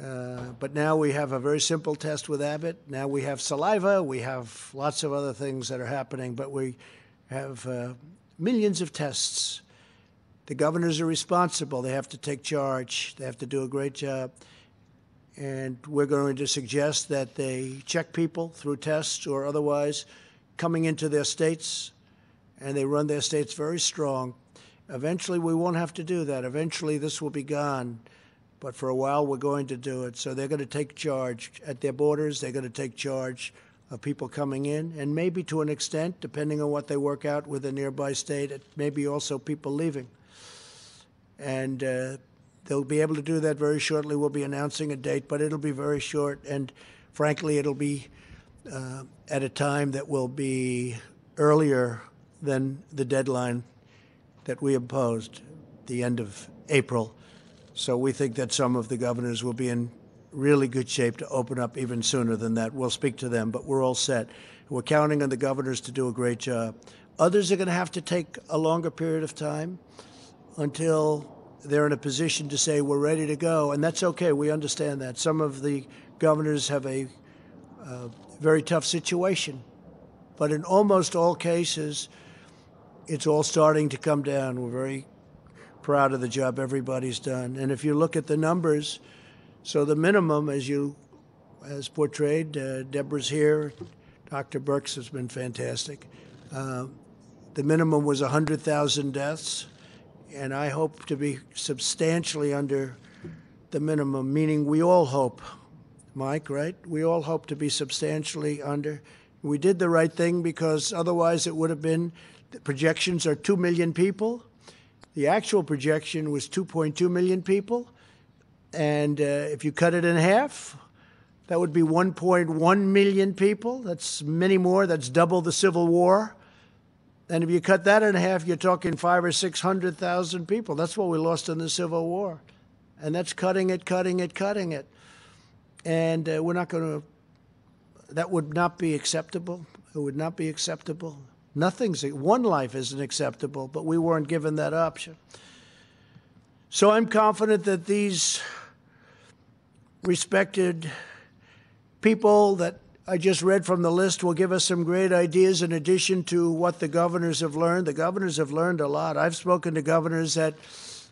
Uh, but now we have a very simple test with Abbott. Now we have saliva. We have lots of other things that are happening, but we have uh, millions of tests. The governors are responsible. They have to take charge. They have to do a great job. And we're going to suggest that they check people through tests or otherwise coming into their states, and they run their states very strong. Eventually, we won't have to do that. Eventually, this will be gone. But for a while, we're going to do it. So they're going to take charge at their borders. They're going to take charge of people coming in, and maybe to an extent, depending on what they work out with a nearby state, it may be also people leaving. And uh, they'll be able to do that very shortly. We'll be announcing a date, but it'll be very short. And frankly, it'll be uh, at a time that will be earlier than the deadline that we imposed, the end of April. So we think that some of the governors will be in really good shape to open up even sooner than that. We'll speak to them, but we're all set. We're counting on the governors to do a great job. Others are going to have to take a longer period of time until they're in a position to say we're ready to go, and that's okay. We understand that. Some of the governors have a uh, very tough situation, but in almost all cases, it's all starting to come down. We're very proud of the job everybody's done, and if you look at the numbers so the minimum, as you, as portrayed, uh, Deborah's here, Dr. Birx has been fantastic. Uh, the minimum was 100,000 deaths, and I hope to be substantially under the minimum, meaning we all hope, Mike, right? We all hope to be substantially under. We did the right thing because otherwise it would have been, the projections are 2 million people. The actual projection was 2.2 million people. And uh, if you cut it in half, that would be 1.1 million people. That's many more. That's double the Civil War. And if you cut that in half, you're talking five or 600,000 people. That's what we lost in the Civil War. And that's cutting it, cutting it, cutting it. And uh, we're not going to, that would not be acceptable. It would not be acceptable. Nothing's, one life isn't acceptable, but we weren't given that option. So I'm confident that these respected people that I just read from the list will give us some great ideas in addition to what the governors have learned. The governors have learned a lot. I've spoken to governors that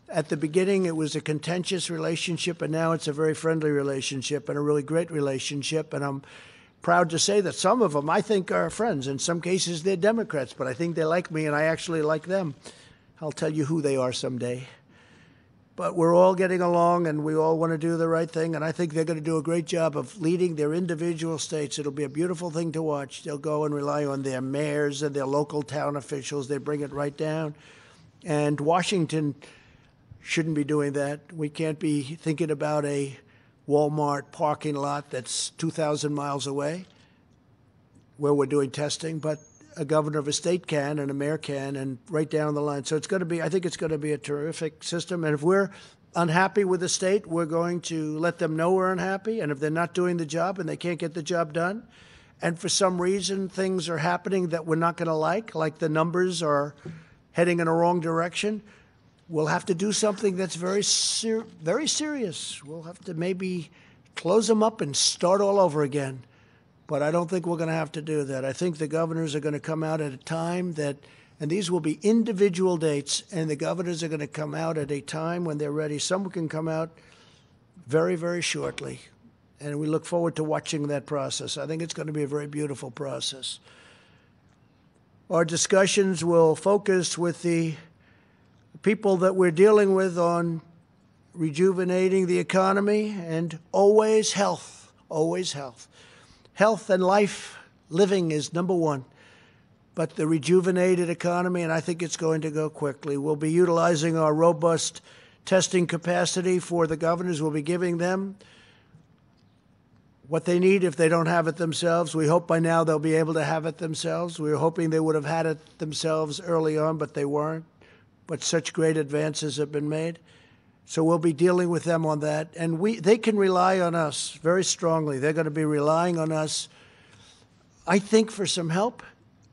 at the beginning it was a contentious relationship, and now it's a very friendly relationship and a really great relationship. And I'm proud to say that some of them I think are friends. In some cases, they're Democrats, but I think they like me, and I actually like them. I'll tell you who they are someday but we're all getting along and we all want to do the right thing. And I think they're going to do a great job of leading their individual states. It'll be a beautiful thing to watch. They'll go and rely on their mayors and their local town officials. They bring it right down. And Washington shouldn't be doing that. We can't be thinking about a Walmart parking lot that's 2,000 miles away where we're doing testing, but a governor of a state can and a mayor can, and right down the line. So it's going to be, I think it's going to be a terrific system. And if we're unhappy with the state, we're going to let them know we're unhappy. And if they're not doing the job and they can't get the job done, and for some reason things are happening that we're not going to like, like the numbers are heading in a wrong direction, we'll have to do something that's very, ser- very serious. We'll have to maybe close them up and start all over again. But I don't think we're going to have to do that. I think the governors are going to come out at a time that, and these will be individual dates, and the governors are going to come out at a time when they're ready. Some can come out very, very shortly. And we look forward to watching that process. I think it's going to be a very beautiful process. Our discussions will focus with the people that we're dealing with on rejuvenating the economy and always health, always health. Health and life living is number one. But the rejuvenated economy, and I think it's going to go quickly, we'll be utilizing our robust testing capacity for the governors. We'll be giving them what they need if they don't have it themselves. We hope by now they'll be able to have it themselves. We were hoping they would have had it themselves early on, but they weren't. But such great advances have been made. So we'll be dealing with them on that. And we, they can rely on us very strongly. They're going to be relying on us, I think, for some help.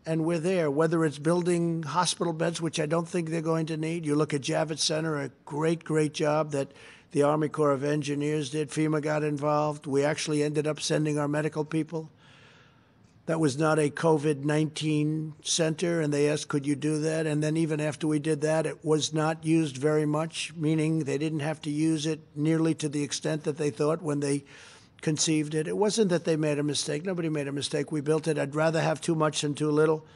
And we're there, whether it's building hospital beds, which I don't think they're going to need. You look at Javits Center, a great, great job that the Army Corps of Engineers did. FEMA got involved. We actually ended up sending our medical people. That was not a COVID 19 center, and they asked, could you do that? And then, even after we did that, it was not used very much, meaning they didn't have to use it nearly to the extent that they thought when they conceived it. It wasn't that they made a mistake. Nobody made a mistake. We built it. I'd rather have too much than too little.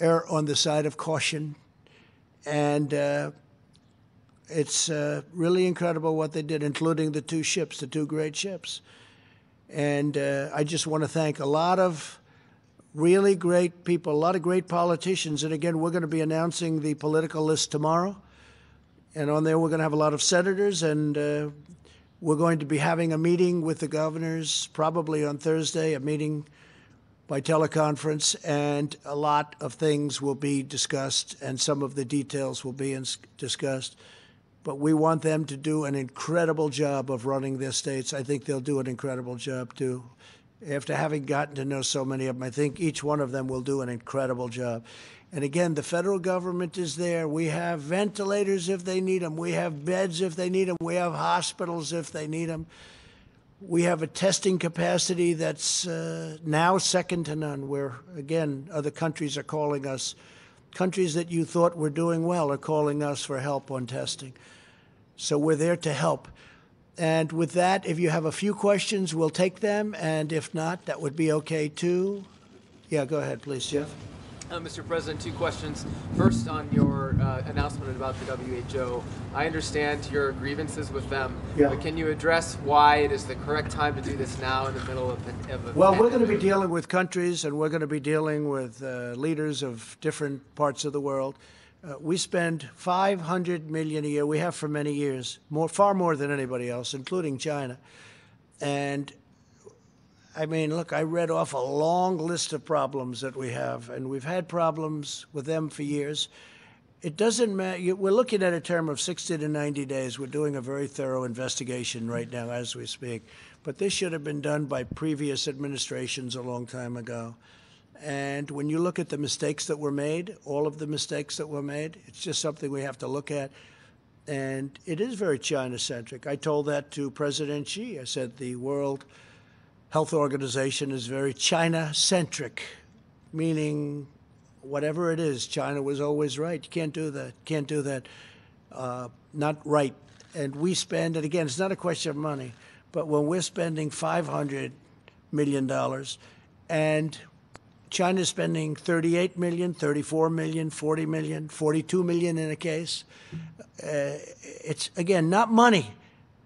Err on the side of caution. And uh, it's uh, really incredible what they did, including the two ships, the two great ships. And uh, I just want to thank a lot of really great people, a lot of great politicians. And again, we're going to be announcing the political list tomorrow. And on there, we're going to have a lot of senators, and uh, we're going to be having a meeting with the governors probably on Thursday, a meeting by teleconference, and a lot of things will be discussed, and some of the details will be discussed but we want them to do an incredible job of running their states. I think they'll do an incredible job too. After having gotten to know so many of them, I think each one of them will do an incredible job. And again, the federal government is there. We have ventilators if they need them. We have beds if they need them. We have hospitals if they need them. We have a testing capacity that's uh, now second to none, where, again, other countries are calling us. Countries that you thought were doing well are calling us for help on testing. So we're there to help. And with that, if you have a few questions, we'll take them. And if not, that would be okay too. Yeah, go ahead, please, Jeff. Uh, Mr. President, two questions. First, on your uh, announcement about the WHO, I understand your grievances with them, yeah. but can you address why it is the correct time to do this now in the middle of, the, of a Well, pandemic? we're going to be dealing with countries and we're going to be dealing with uh, leaders of different parts of the world. Uh, we spend 500 million a year. We have for many years, more, far more than anybody else, including China. And I mean, look, I read off a long list of problems that we have, and we've had problems with them for years. It doesn't matter. We're looking at a term of 60 to 90 days. We're doing a very thorough investigation right now as we speak. But this should have been done by previous administrations a long time ago. And when you look at the mistakes that were made, all of the mistakes that were made, it's just something we have to look at. And it is very China centric. I told that to President Xi. I said the World Health Organization is very China centric, meaning whatever it is, China was always right. You can't do that. Can't do that. Uh, not right. And we spend, and again, it's not a question of money, but when we're spending $500 million and China's spending 38 million, 34 million, 40 million, 42 million in a case. Uh, it's, again, not money,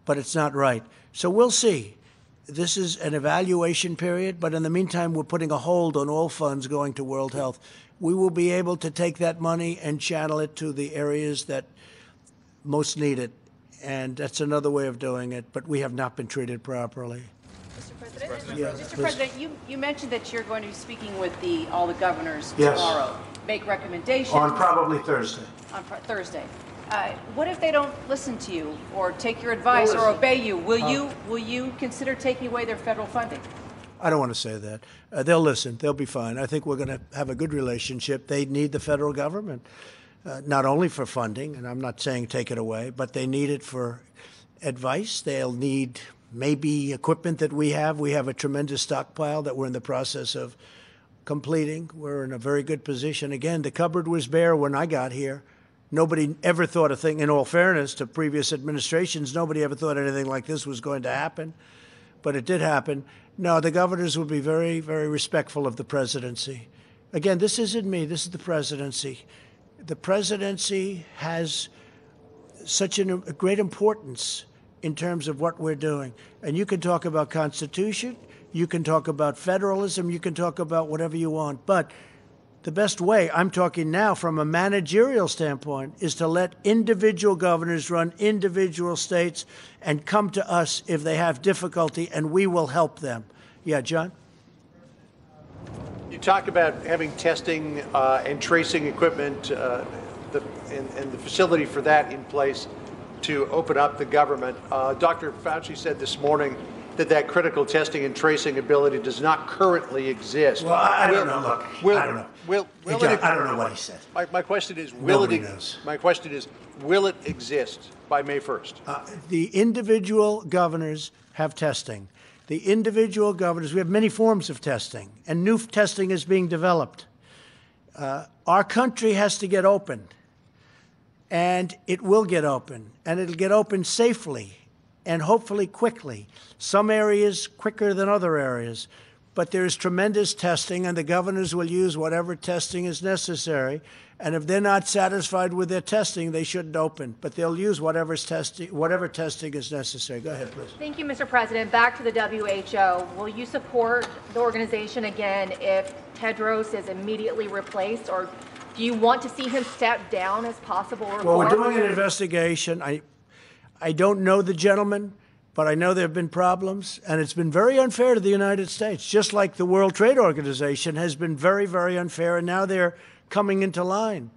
but it's not right. So we'll see. This is an evaluation period, but in the meantime, we're putting a hold on all funds going to World Health. We will be able to take that money and channel it to the areas that most need it. and that's another way of doing it, but we have not been treated properly. Mr. President? Yeah, Mr. please. President, you, you mentioned that you're going to be speaking with the, all the governors Yes. tomorrow. Make recommendations. On probably Thursday. on Fri- Thursday. Uh, What if they don't listen to you or take your advice or obey you? Will you, will you consider taking away their federal funding? I don't want to say that. Uh, they'll listen. They'll be fine. I think we're going to have a good relationship. They need the federal government, uh, not only for funding, and I'm not saying take it away, but they need it for advice. They'll need maybe equipment that we have. We have a tremendous stockpile that we're in the process of completing. We're in a very good position. Again, the cupboard was bare when I got here. Nobody ever thought a thing, in all fairness to previous administrations, nobody ever thought anything like this was going to happen but it did happen. No, the governors will be very, very respectful of the presidency. Again, this isn't me, this is the presidency. The presidency has such an, a great importance in terms of what we're doing. And you can talk about Constitution, you can talk about federalism, you can talk about whatever you want, but the best way, I'm talking now from a managerial standpoint, is to let individual governors run individual states and come to us if they have difficulty, and we will help them. Yeah, John? You talked about having testing uh, and tracing equipment uh, the, and, and the facility for that in place to open up the government. Uh, Dr. Fauci said this morning that that critical testing and tracing ability does not currently exist. Well, I, I don't know. Look, will- I don't know. Will, Hey, will John, it, I don't know what he said. my, my question is, will Nobody it, knows. my question is, will it exist by May 1st? Uh, the individual governors have testing. The individual governors, we have many forms of testing, and new testing is being developed. Uh, our country has to get open, and it will get open, and it'll get open safely and hopefully quickly. Some areas quicker than other areas, but there is tremendous testing, and the governors will use whatever testing is necessary. And if they're not satisfied with their testing, they shouldn't open. But they'll use whatever's testing, whatever testing is necessary. Go ahead, please. Thank you, Mr. President. Back to the WHO. Will you support the organization again if Tedros is immediately replaced, or do you want to see him step down as possible? Well, we're doing an investigation. I, I don't know the gentleman, but I know there have been problems, and it's been very unfair to the United States, just like the World Trade Organization has been very, very unfair, and now they're coming into line.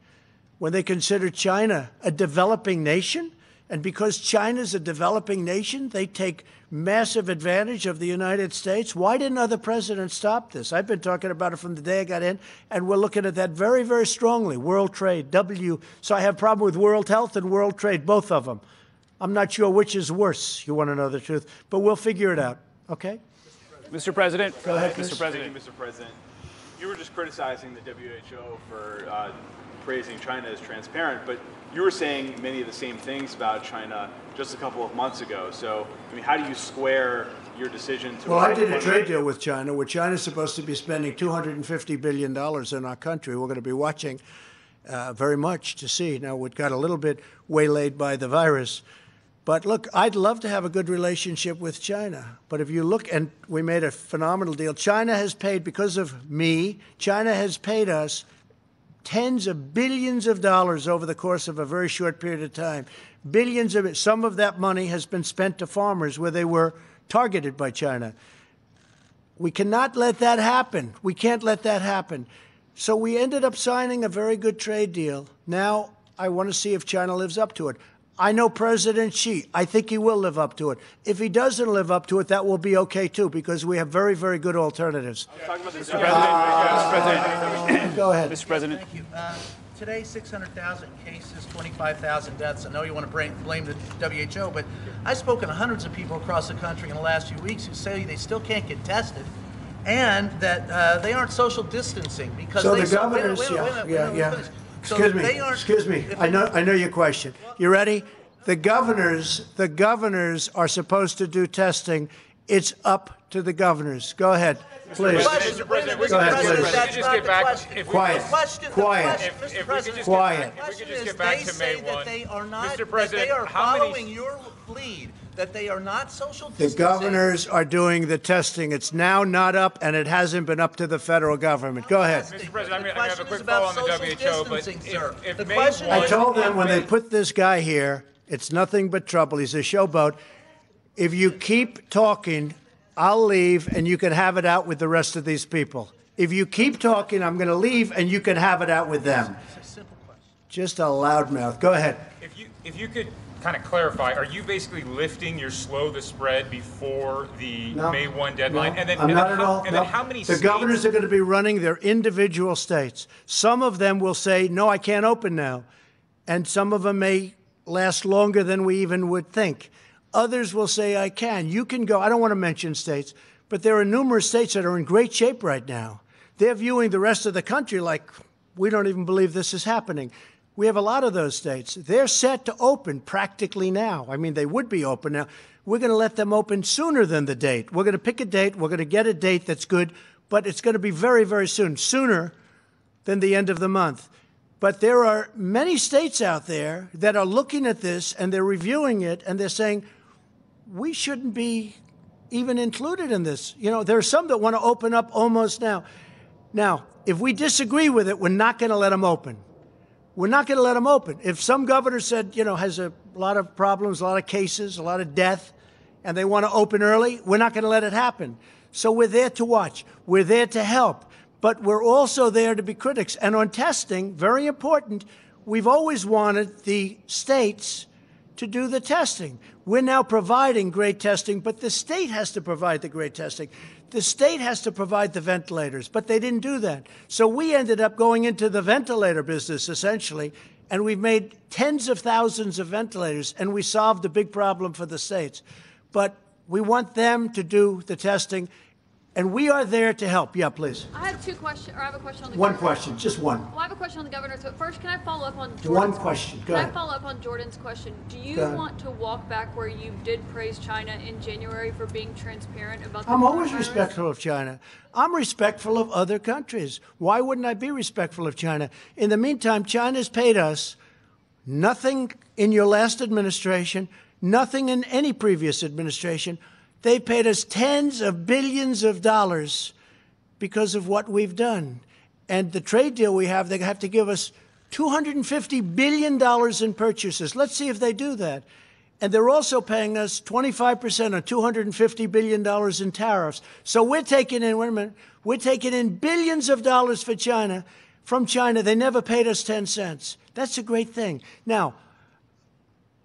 When they consider China a developing nation, and because China's a developing nation, they take massive advantage of the United States. Why didn't other presidents stop this? I've been talking about it from the day I got in, and we're looking at that very, very strongly. World trade, W. So I have a problem with world health and world trade, both of them. I'm not sure which is worse. You want to know the truth, but we'll figure it out. Okay? Mr. President. Go ahead, Chris. Mr. President. Thank you, Mr. President. You were just criticizing the WHO for uh, praising China as transparent, but you were saying many of the same things about China just a couple of months ago. So, I mean, how do you square your decision to? Well, I did a trade deal with China, where China's supposed to be spending $250 billion in our country. We're going to be watching uh, very much to see. Now, we got a little bit waylaid by the virus. But look, I'd love to have a good relationship with China. But if you look, and we made a phenomenal deal, China has paid, because of me, China has paid us tens of billions of dollars over the course of a very short period of time. Billions of it. Some of that money has been spent to farmers where they were targeted by China. We cannot let that happen. We can't let that happen. So we ended up signing a very good trade deal. Now I want to see if China lives up to it. I know President Xi. I think he will live up to it. If he doesn't live up to it, that will be okay too, because we have very, very good alternatives. Mr. President. Mr. President. Go ahead. Mr. President. Thank you. Uh, Today, 600,000 cases, 25,000 deaths. I know you want to blame, blame the WHO, but I've spoken to hundreds of people across the country in the last few weeks who say they still can't get tested and that uh, they aren't social distancing because So they the saw- wait a governors, wait yeah, minute, wait a yeah, minute, yeah. Let. So Excuse me, they aren't- excuse me. I know, I know your question. You ready? The governors, the governors are supposed to do testing. It's up to the governors. Go ahead, please. Mr. President, wait a we Go ahead, President, please. that's If we could just not get the back- question. if we Quiet. The question, Quiet. question, If- if we could just the get- Quiet. if we could just is get back they to say May that 1. they are not, Mr. they President, are how many- following your lead, that they are not social The governors are doing the testing. It's now not up, and it hasn't been up to the federal government. Go ahead. Mr. President, I'm The gonna- I'm have a question quick is about follow on the social WHO, but distancing, if- sir. if The question I told them when they put this guy here, It's nothing but trouble. He's a showboat. If you keep talking, I'll leave and you can have it out with the rest of these people. If you keep talking, I'm going to leave and you can have it out with them. Just a loudmouth. Go ahead. If you if you could kind of clarify, are you basically lifting your slow the spread before the No. May one deadline? No, and then, I'm and not then at how, all. And no. then how many The states? governors are going to be running their individual states. Some of them will say, "No, I can't open now," and some of them may last longer than we even would think. Others will say, "I can." You can go. I don't want to mention states, but there are numerous states that are in great shape right now. They're viewing the rest of the country like we don't even believe this is happening. We have a lot of those states. They're set to open practically now. I mean, they would be open now. We're going to let them open sooner than the date. We're going to pick a date. We're going to get a date that's good, but it's going to be very, very soon, sooner than the end of the month. But there are many states out there that are looking at this and they're reviewing it and they're saying, we shouldn't be even included in this. You know, there are some that want to open up almost now. Now, if we disagree with it, we're not going to let them open. We're not going to let them open. If some governor said, you know, has a lot of problems, a lot of cases, a lot of death, and they want to open early, we're not going to let it happen. So we're there to watch. We're there to help. But we're also there to be critics. And on testing, very important, we've always wanted the states to do the testing. We're now providing great testing, but the state has to provide the great testing. The state has to provide the ventilators, but they didn't do that. So we ended up going into the ventilator business essentially, and we've made tens of thousands of ventilators, and we solved a big problem for the states. But we want them to do the testing, and we are there to help. Yeah, please. I have two questions, or I have a question on the One governor. question, just one. Well, I have a question on the governor. So first, can I follow up on One question. Go Can ahead. I follow up on Jordan's question? Do you want to walk back where you did praise China in January for being transparent about the I'm always respectful of China. I'm respectful of other countries. Why wouldn't I be respectful of China? In the meantime, China's paid us nothing in your last administration, nothing in any previous administration. They paid us tens of billions of dollars because of what we've done. And the trade deal we have, they have to give us $250 billion in purchases. Let's see if they do that. And they're also paying us 25% or $250 billion in tariffs. So we're taking in, wait a minute, we're taking in billions of dollars for China, from China. They never paid us 10 cents. That's a great thing. Now,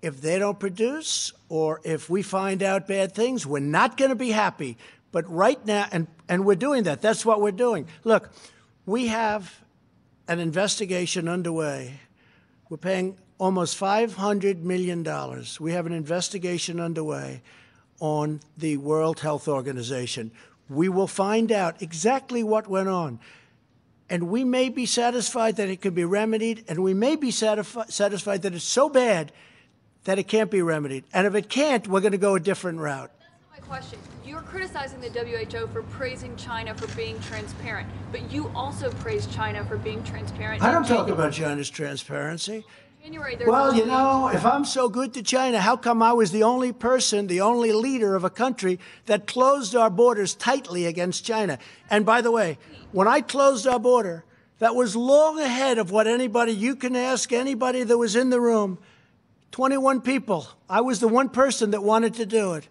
if they don't produce or if we find out bad things, we're not going to be happy. But right now, and, and we're doing that. That's what we're doing. Look, we have an investigation underway. We're paying almost $500 million. We have an investigation underway on the World Health Organization. We will find out exactly what went on. And we may be satisfied that it can be remedied, and we may be satisfi- satisfied that it's so bad that it can't be remedied. And if it can't, we're going to go a different route. My question: You're criticizing the WHO for praising China for being transparent, but you also praise China for being transparent. I don't talk January- about China's transparency. January. Well, you know, if I'm so good to China, how come I was the only person, the only leader of a country that closed our borders tightly against China? And by the way, when I closed our border, that was long ahead of what anybody, you can ask anybody that was in the room, 21 people. I was the one person that wanted to do it.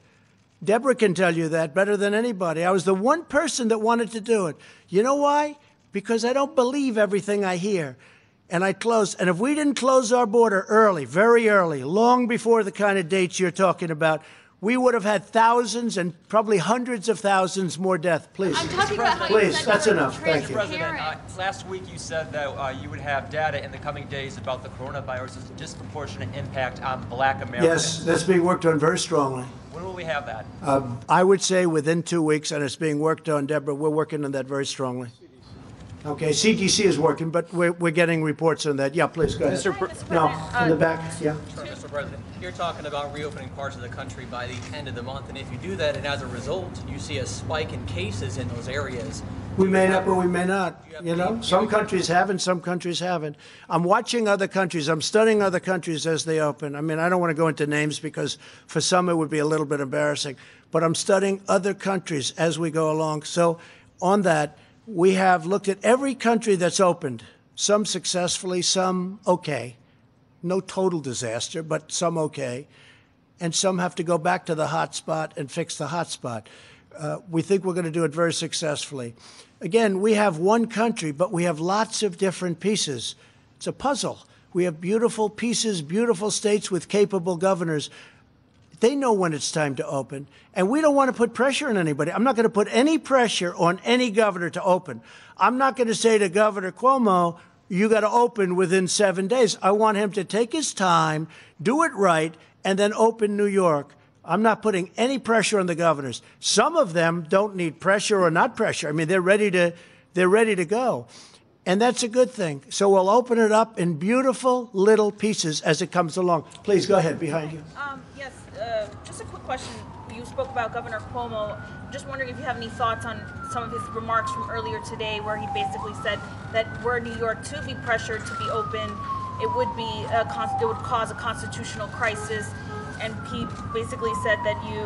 Deborah can tell you that better than anybody. I was the one person that wanted to do it. You know why? Because I don't believe everything I hear. And I close. And if we didn't close our border early, very early, long before the kind of dates you're talking about, we would have had thousands and probably hundreds of thousands more deaths. Please. I'm talking about how Please, that's enough. Thank you. President, uh, last week you said that uh, you would have data in the coming days about the coronavirus's disproportionate impact on black Americans. Yes, that's being worked on very strongly. When will we have that? Uh, I would say within two weeks, and it's being worked on, Deborah. We're working on that very strongly. Okay, CDC is working, but we're, we're getting reports on that. Yeah, please, go ahead. Mr. Pre- No, in the back, yeah. Mr. President, you're talking about reopening parts of the country by the end of the month, and if you do that, and as a result, you see a spike in cases in those areas, We may not, but we may not. You know, some countries have and some countries haven't. I'm watching other countries. I'm studying other countries as they open. I mean, I don't want to go into names because for some it would be a little bit embarrassing. But I'm studying other countries as we go along. So on that, we have looked at every country that's opened, some successfully, some okay. no total disaster, but some okay. And some have to go back to the hot spot and fix the hot spot. Uh, we think we're going to do it very successfully. Again, we have one country, but we have lots of different pieces. It's a puzzle. We have beautiful pieces, beautiful states with capable governors. They know when it's time to open, and we don't want to put pressure on anybody. I'm not going to put any pressure on any governor to open. I'm not going to say to Governor Cuomo, you got to open within seven days. I want him to take his time, do it right, and then open New York. I'm not putting any pressure on the governors. Some of them don't need pressure or not pressure. I mean, they're ready to, they're ready to go. And that's a good thing. So we'll open it up in beautiful little pieces as it comes along. Please go ahead, behind you. Um, just a quick question. You spoke about Governor Cuomo. Just wondering if you have any thoughts on some of his remarks from earlier today, where he basically said that were New York to be pressured to be open, it would be a it would cause a constitutional crisis, and he basically said that you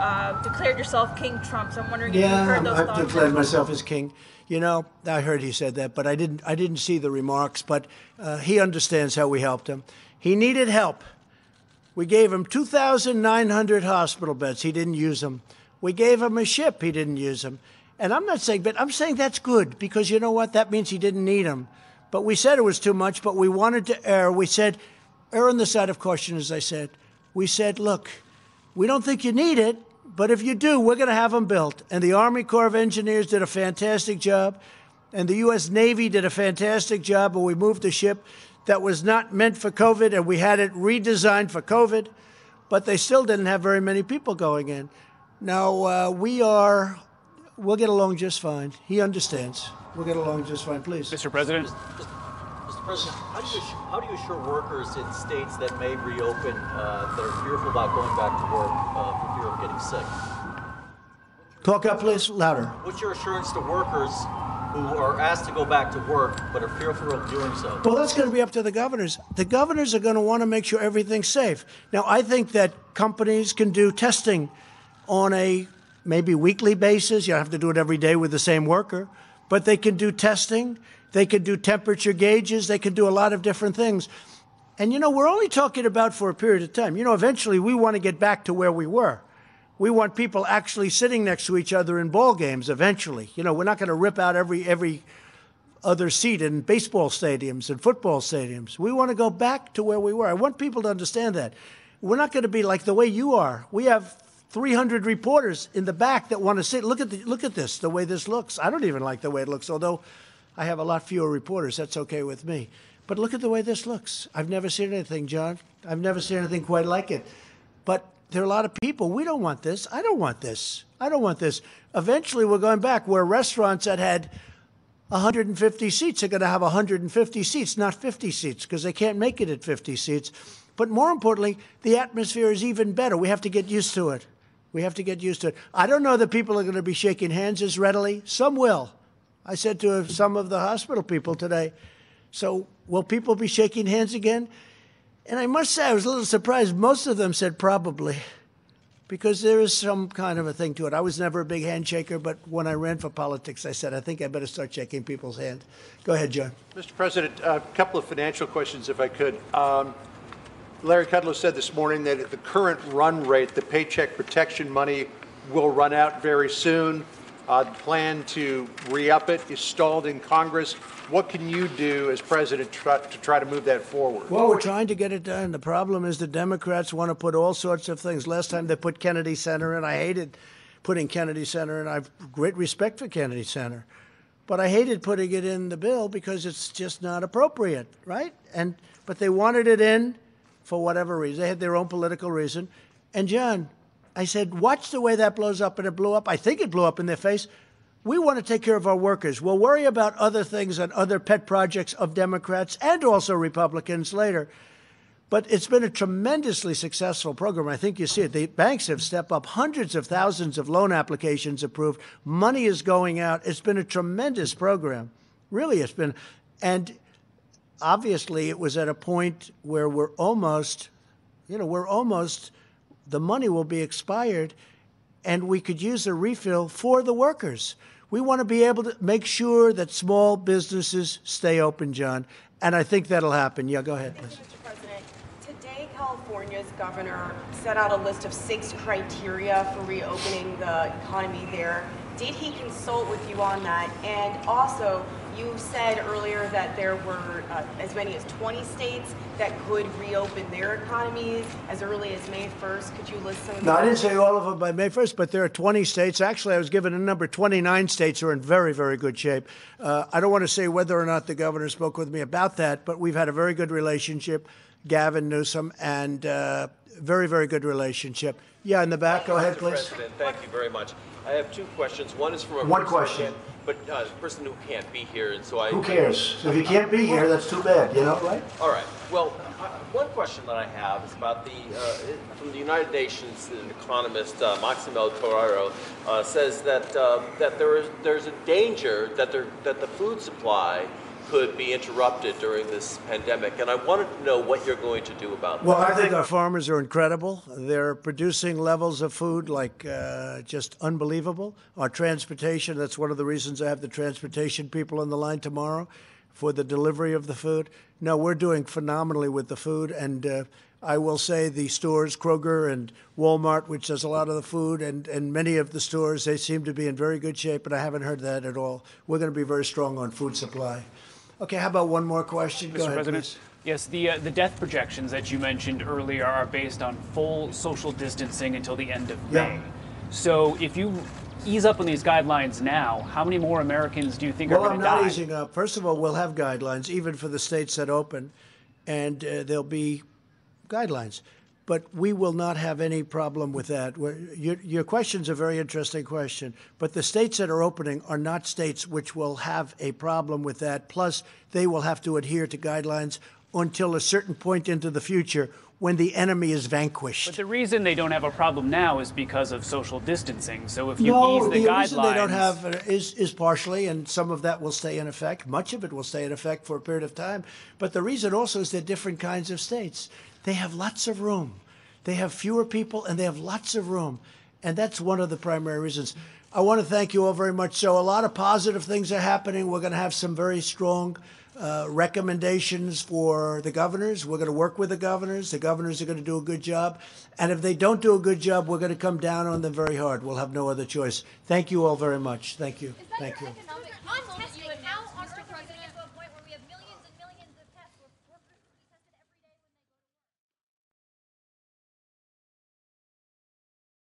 uh, declared yourself King Trump. So I'm wondering if you heard those I've thoughts. declared myself as king. You know, I heard he said that, but I didn't. I didn't see the remarks. But uh, he understands how we helped him. He needed help. We gave him 2,900 hospital beds. He didn't use them. We gave him a ship. He didn't use them. And I'm not saying, but I'm saying that's good because you know what? That means he didn't need them. But we said it was too much. But we wanted to err. We said, err on the side of caution, as I said. We said, look, we don't think you need it, but if you do, we're going to have them built. And the Army Corps of Engineers did a fantastic job, and the U.S. Navy did a fantastic job, and we moved the ship that was not meant for COVID, and we had it redesigned for COVID, but they still didn't have very many people going in. Now, uh, we are, we'll get along just fine. He understands. We'll get along just fine, please. Mr. President. Mr. President, how do you assure, how do you assure workers in states that may reopen uh, that are fearful about going back to work uh, for fear of getting sick? Talk up, please, louder. What's your assurance to workers who are asked to go back to work but are fearful of doing so? Well, that's going to be up to the governors. The governors are going to want to make sure everything's safe. Now, I think that companies can do testing on a maybe weekly basis. You don't have to do it every day with the same worker, but they can do testing. They can do temperature gauges. They can do a lot of different things. And you know, we're only talking about for a period of time. You know, eventually we want to get back to where we were. We want people actually sitting next to each other in ball games eventually. You know, we're not going to rip out every every other seat in baseball stadiums and football stadiums. We want to go back to where we were. I want people to understand that. We're not going to be like the way you are. We have 300 reporters in the back that want to sit. Look at the, look at this, the way this looks. I don't even like the way it looks, although I have a lot fewer reporters. That's okay with me. But look at the way this looks. I've never seen anything, John. I've never seen anything quite like it. But there are a lot of people. We don't want this. I don't want this. I don't want this. Eventually, we're going back where restaurants that had 150 seats are going to have 150 seats, not 50 seats, because they can't make it at 50 seats. But more importantly, the atmosphere is even better. We have to get used to it. We have to get used to it. I don't know that people are going to be shaking hands as readily. Some will. I said to some of the hospital people today, so will people be shaking hands again? And I must say, I was a little surprised. Most of them said probably, because there is some kind of a thing to it. I was never a big handshaker, but when I ran for politics, I said, I think I better start shaking people's hands. Go ahead, John. Mr. President, a couple of financial questions, if I could. Um, Larry Kudlow said this morning that at the current run rate, the Paycheck Protection money will run out very soon. Uh, the plan to re-up it is stalled in Congress. What can you do as president try, to try to move that forward? Well, we're trying to get it done. The problem is the Democrats want to put all sorts of things. Last time they put Kennedy Center in, I hated putting Kennedy Center in. I have great respect for Kennedy Center. But I hated putting it in the bill because it's just not appropriate, right? And but they wanted it in for whatever reason. They had their own political reason. And John, I said, watch the way that blows up, and it blew up. I think it blew up in their face. We want to take care of our workers. We'll worry about other things and other pet projects of Democrats and also Republicans later. But it's been a tremendously successful program. I think you see it. The banks have stepped up, hundreds of thousands of loan applications approved. Money is going out. It's been a tremendous program. Really, it's been. And obviously, it was at a point where we're almost, you know, we're almost, the money will be expired and we could use a refill for the workers. We want to be able to make sure that small businesses stay open, John, and I think that'll happen. Yeah, go ahead, Liz. Mr. President, previous governor set out a list of six criteria for reopening the economy there. Did he consult with you on that? And also, you said earlier that there were uh, as many as 20 states that could reopen their economies as early as May 1st. Could you list some No, I didn't say all of them by May 1st, but there are 20 states. Actually, I was given a number. 29 states are in very, very good shape. Uh, I don't want to say whether or not the governor spoke with me about that, but we've had a very good relationship, Gavin Newsom, and uh, very, very good relationship. Yeah, in the back. Go ahead, please. President, thank you very much. I have two questions. One is from a One person who question. can't- But uh, a person who can't be here, and so I. Who cares? If you can't be here, that's too bad, you know, right? All right. Well, uh, one question that I have is about the uh, from the United Nations. An economist, uh, Maximo Torero, uh, says that uh, that there is there's a danger that there that the food supply could be interrupted during this pandemic, and I wanted to know what you're going to do about Well, that. Well, I think our farmers are incredible. They're producing levels of food like uh, just unbelievable. Our transportation, that's one of the reasons I have the transportation people on the line tomorrow for the delivery of the food. No, we're doing phenomenally with the food. And uh, I will say the stores, Kroger and Walmart, which does a lot of the food, and, and many of the stores, they seem to be in very good shape, but I haven't heard that at all. We're going to be very strong on food supply. Okay, how about one more question? Go Mr. ahead, President. please. Yes, the uh, the death projections that you mentioned earlier are based on full social distancing until the end of Yeah. May. So if you ease up on these guidelines now, how many more Americans do you think Well, are I'm not easing up. First of all, we'll have guidelines, even for the states that open, and uh, there'll be guidelines. But we will not have any problem with that. Your, your question's a very interesting question. But the states that are opening are not states which will have a problem with that. Plus, they will have to adhere to guidelines until a certain point into the future when the enemy is vanquished. But the reason they don't have a problem now is because of social distancing. So if you no, ease the, guidelines, reason they don't have uh, is is partially, and some of that will stay in effect. Much of it will stay in effect for a period of time. But the reason also is they're different kinds of states. They have lots of room. They have fewer people, and they have lots of room, and that's one of the primary reasons. I want to thank you all very much. So a lot of positive things are happening. We're going to have some very strong. Uh, recommendations for the governors. We're going to work with the governors. The governors are going to do a good job. And if they don't do a good job, we're going to come down on them very hard. We'll have no other choice. Thank you all very much. Thank you. Thank you.